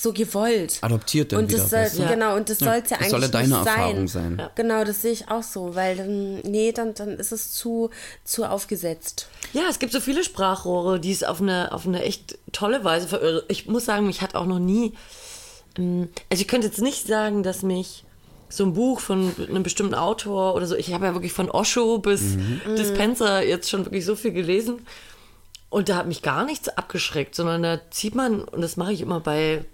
so gewollt. Adoptiert dann und wieder, das soll, du? Genau, und das Ja, soll es ja das eigentlich soll ja deine nicht sein. Erfahrung sein. Ja. Genau, das sehe ich auch so, weil dann, nee, dann, dann ist es zu, zu aufgesetzt. Ja, es gibt so viele Sprachrohre, die es auf eine, auf eine echt tolle Weise verirren. Ich muss sagen, mich hat auch noch nie. ähm, Also, ich könnte jetzt nicht sagen, dass mich so ein Buch von einem bestimmten Autor oder so, ich habe ja wirklich von Osho bis Dispenser jetzt schon wirklich so viel gelesen. Und da hat mich gar nichts abgeschreckt, sondern da zieht man, und das mache ich immer bei,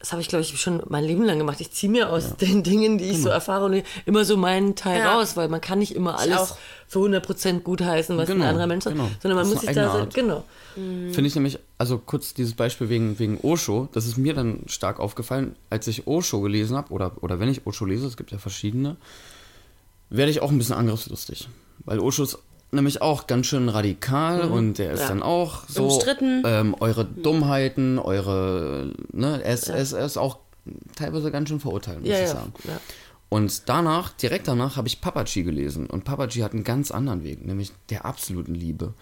das habe ich, glaube ich, schon mein Leben lang gemacht. Ich ziehe mir aus den Dingen, die ich so erfahre, und immer so meinen Teil Ja. raus, weil man kann nicht immer alles auch. für 100% gutheißen, was Genau, ein anderer Mensch sagt, genau. sondern man muss sich da so, genau. Finde ich nämlich also kurz dieses Beispiel wegen, wegen Osho, das ist mir dann stark aufgefallen, als ich Osho gelesen habe, oder, oder wenn ich Osho lese, es gibt ja verschiedene, werde ich auch ein bisschen angriffslustig. Weil Osho ist nämlich auch ganz schön radikal und der ist Ja. dann auch so Umstritten. Ähm, eure Dummheiten, eure, ne, er ist, er ist, er ist auch teilweise ganz schön verurteilt, muss Ja, ich ja, sagen. ja. Und danach, direkt danach, habe ich Papaji gelesen. Und Papaji hat einen ganz anderen Weg, nämlich der absoluten Liebe.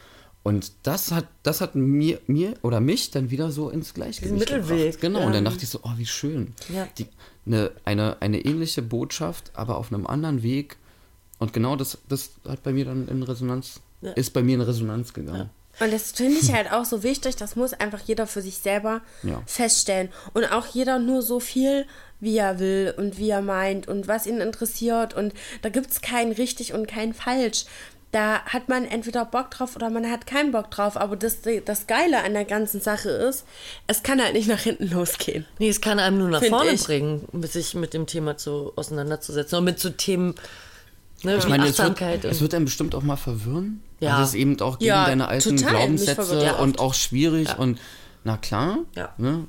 Und das hat, das hat mir, mir oder mich dann wieder so ins Gleichgewicht Mittelweg, gebracht. Genau. ja. Und dann dachte ich so, oh, wie schön. Ja. Die, eine, eine, eine ähnliche Botschaft, aber auf einem anderen Weg. Und genau das, das hat bei mir dann in Resonanz, Ja. ist bei mir in Resonanz gegangen. Und das finde ich halt auch so wichtig, das muss einfach jeder für sich selber Ja. feststellen. Und auch jeder nur so viel, wie er will und wie er meint und was ihn interessiert. Und da gibt es kein richtig und kein falsch. Da hat man entweder Bock drauf oder man hat keinen Bock drauf. Aber das, das Geile an der ganzen Sache ist, es kann halt nicht nach hinten losgehen. Nee, es kann einem nur nach vorne ich. bringen, sich mit dem Thema zu auseinanderzusetzen. Und mit so Themen, ne, Ich meine, es wird, es wird einem bestimmt auch mal verwirren. Ja. Weil es eben auch gegen Ja, deine alten Glaubenssätze ja und auch schwierig. Und na klar, Ja. ne?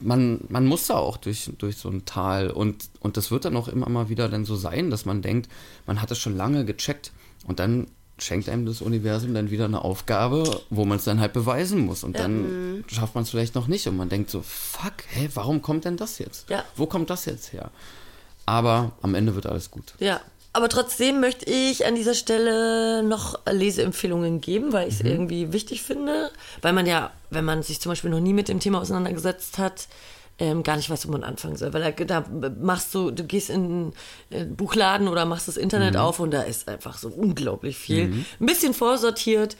man, man muss da auch durch, durch so ein Tal. Und, und das wird dann auch immer mal wieder dann so sein, dass man denkt, man hat es schon lange gecheckt. Und dann schenkt einem das Universum dann wieder eine Aufgabe, wo man es dann halt beweisen muss. Und dann schafft man es vielleicht noch nicht. Und man denkt so, fuck, hä, warum kommt denn das jetzt? Ja. Wo kommt das jetzt her? Aber am Ende wird alles gut. Ja, aber trotzdem möchte ich an dieser Stelle noch Leseempfehlungen geben, weil ich es irgendwie wichtig finde, weil man ja, wenn man sich zum Beispiel noch nie mit dem Thema auseinandergesetzt hat, ähm, gar nicht weiß, wo man anfangen soll. Weil da, da machst du, du gehst in einen Buchladen oder machst das Internet auf und da ist einfach so unglaublich viel. Ein bisschen vorsortiert.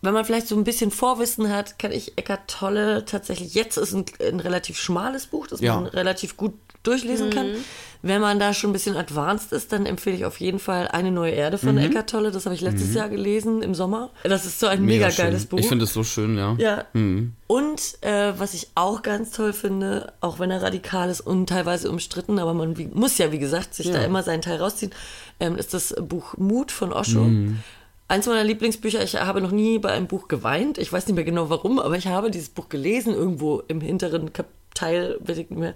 Wenn man vielleicht so ein bisschen Vorwissen hat, kann ich Eckart Tolle tatsächlich, jetzt ist ein, ein relativ schmales Buch, das Ja. man relativ gut durchlesen kann. Wenn man da schon ein bisschen advanced ist, dann empfehle ich auf jeden Fall Eine neue Erde von Eckart Tolle. Das habe ich letztes Jahr gelesen im Sommer. Das ist so ein mega, schön. geiles Buch. Ich finde es so schön, ja. Ja. Und äh, was ich auch ganz toll finde, auch wenn er radikal ist und teilweise umstritten, aber man wie, muss ja, wie gesagt, sich da immer seinen Teil rausziehen, ähm, ist das Buch Mut von Osho. Eins meiner Lieblingsbücher, ich habe noch nie bei einem Buch geweint. Ich weiß nicht mehr genau warum, aber ich habe dieses Buch gelesen, irgendwo im hinteren Kap Teil, weiß ich nicht mehr.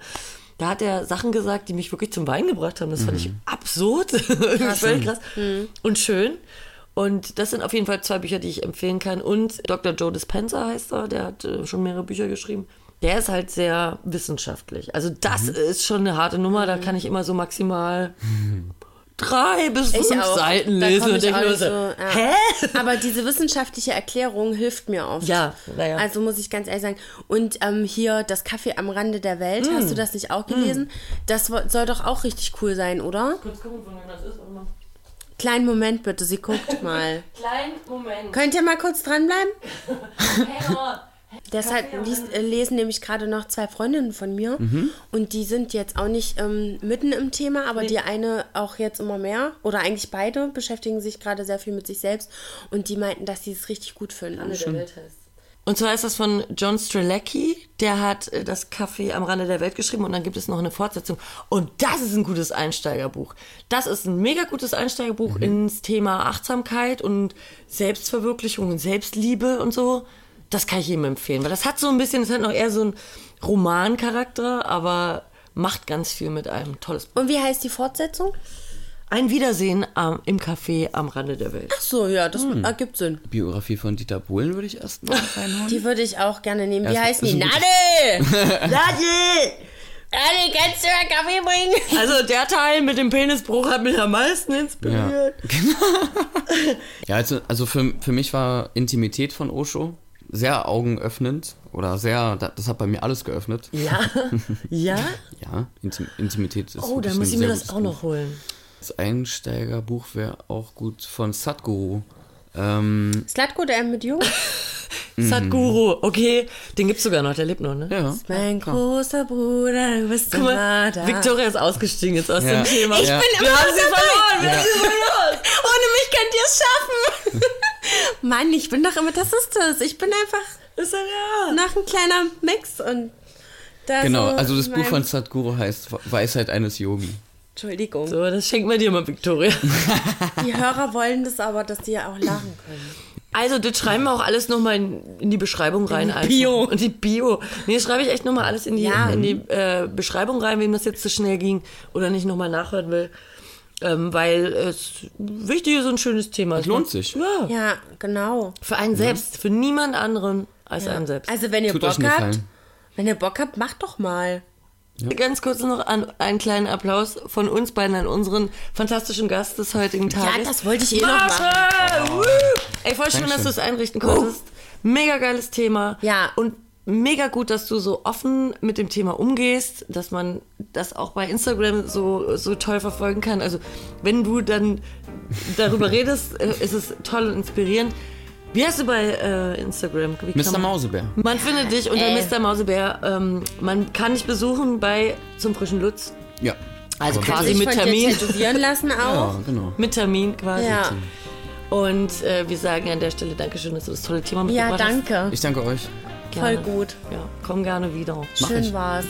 Da hat er Sachen gesagt, die mich wirklich zum Weinen gebracht haben. Das fand ich absurd. Völlig krass. Und schön. Und das sind auf jeden Fall zwei Bücher, die ich empfehlen kann. Und Dr. Joe Dispenza heißt er, der hat äh, schon mehrere Bücher geschrieben. Der ist halt sehr wissenschaftlich. Also das ist schon eine harte Nummer. Da kann ich immer so maximal drei bis Ich fünf auch. Seiten komm und denke nur so, so, ja. hä? Aber diese wissenschaftliche Erklärung hilft mir oft. Ja, naja. Also muss ich ganz ehrlich sagen. Und ähm, hier das Kaffee am Rande der Welt, hast Mm. du das nicht auch gelesen? Das wo- soll doch auch richtig cool sein, oder? Kurz gucken, von wem das ist. Mal. Kleinen Moment bitte, sie guckt mal. Kleinen Moment. Könnt ihr mal kurz dranbleiben? Hey. Deshalb liest, äh, lesen nämlich gerade noch zwei Freundinnen von mir. Und die sind jetzt auch nicht ähm, mitten im Thema, aber die eine auch jetzt immer mehr. Oder eigentlich beide beschäftigen sich gerade sehr viel mit sich selbst. Und die meinten, dass sie es richtig gut finden. Und zwar ist das von John Strelacki, der hat äh, das Café am Rande der Welt geschrieben und dann gibt es noch eine Fortsetzung. Und das ist ein gutes Einsteigerbuch. Das ist ein mega gutes Einsteigerbuch ins Thema Achtsamkeit und Selbstverwirklichung und Selbstliebe und so. Das kann ich jedem empfehlen, weil das hat so ein bisschen, das hat noch eher so einen Romancharakter, aber macht ganz viel mit einem. Tolles Buch. Und wie heißt die Fortsetzung? Ein Wiedersehen am, im Café am Rande der Welt. Ach so, ja, das ergibt Sinn. Biografie von Dieter Bohlen würde ich erst mal reinhauen. Die würde ich auch gerne nehmen. Wie Ja, ist die? Nadel! Nadel! Nadel, kannst du mal Kaffee bringen? Also der Teil mit dem Penisbruch hat mich am meisten inspiriert. Ja, also, also für, für mich war Intimität von Osho sehr augenöffnend oder sehr, da- das hat bei mir alles geöffnet. Ja, ja. Ja, Intim, Intimität ist Oh, dann muss ich mir das auch Buch. noch holen. Das Einsteigerbuch wäre auch gut von Sadhguru. Ähm, Slatko, der mit Jung? Sadhguru, okay, den gibt's sogar noch, der lebt noch, ne? ja. Mein großer Bruder, du bist Guck immer mal, da. Victoria ist ausgestiegen jetzt aus Ja. dem Thema. Ich Ja. bin Wir immer haben noch sie dabei. verloren, wir haben sie verloren. Ohne mich könnt ihr es schaffen. Mann, ich bin doch immer, das ist das. Ich bin einfach Ist ja ja. noch ein kleiner Mix und da Genau, so also das Buch von Sadhguru heißt Weisheit eines Yogi. Entschuldigung. So, das schenkt man dir mal, Victoria. Die Hörer wollen das aber, dass die ja auch lachen können. Also, das schreiben wir auch alles nochmal in, in die Beschreibung rein. die einfach. Bio. Und die Bio. Nee, das schreibe ich echt nochmal alles in die, Ja. in die äh, Beschreibung rein, wem das jetzt zu schnell ging oder nicht nochmal nachhören will. Ähm, weil es wichtig ist, und ein schönes Thema. Es lohnt sich. Ja. Ja, genau. Für einen selbst, für niemand anderen als einen selbst. Also wenn ihr Tut Bock habt, Gefallen. wenn ihr Bock habt, macht doch mal. Ganz kurz noch an, einen kleinen Applaus von uns beiden an unseren fantastischen Gast des heutigen Tages. das wollte ich eh noch Marcel! Woo! Ey, voll schön, dass du es einrichten konntest. Mega geiles Thema. Ja. Und mega gut, dass du so offen mit dem Thema umgehst, dass man das auch bei Instagram so, so toll verfolgen kann. Also, wenn du dann darüber redest, äh, ist es toll und inspirierend. Wie heißt du bei äh, Instagram? Wie Mr. man- Mausebär. Man findet dich unter Äh. Mr. Mausebär. Ähm, man kann dich besuchen bei zum frischen Lutz. Ja. Also Aber quasi mit Termin. tätowieren lassen auch. Ja, genau. Mit Termin quasi. Ja, Und äh, wir sagen an der Stelle Dankeschön, dass du das tolle Thema ja, mitgebracht danke. Ich danke euch. Hast. Voll Gerne. gut. Ja, komm gerne wieder. Mach Schön ich. war's.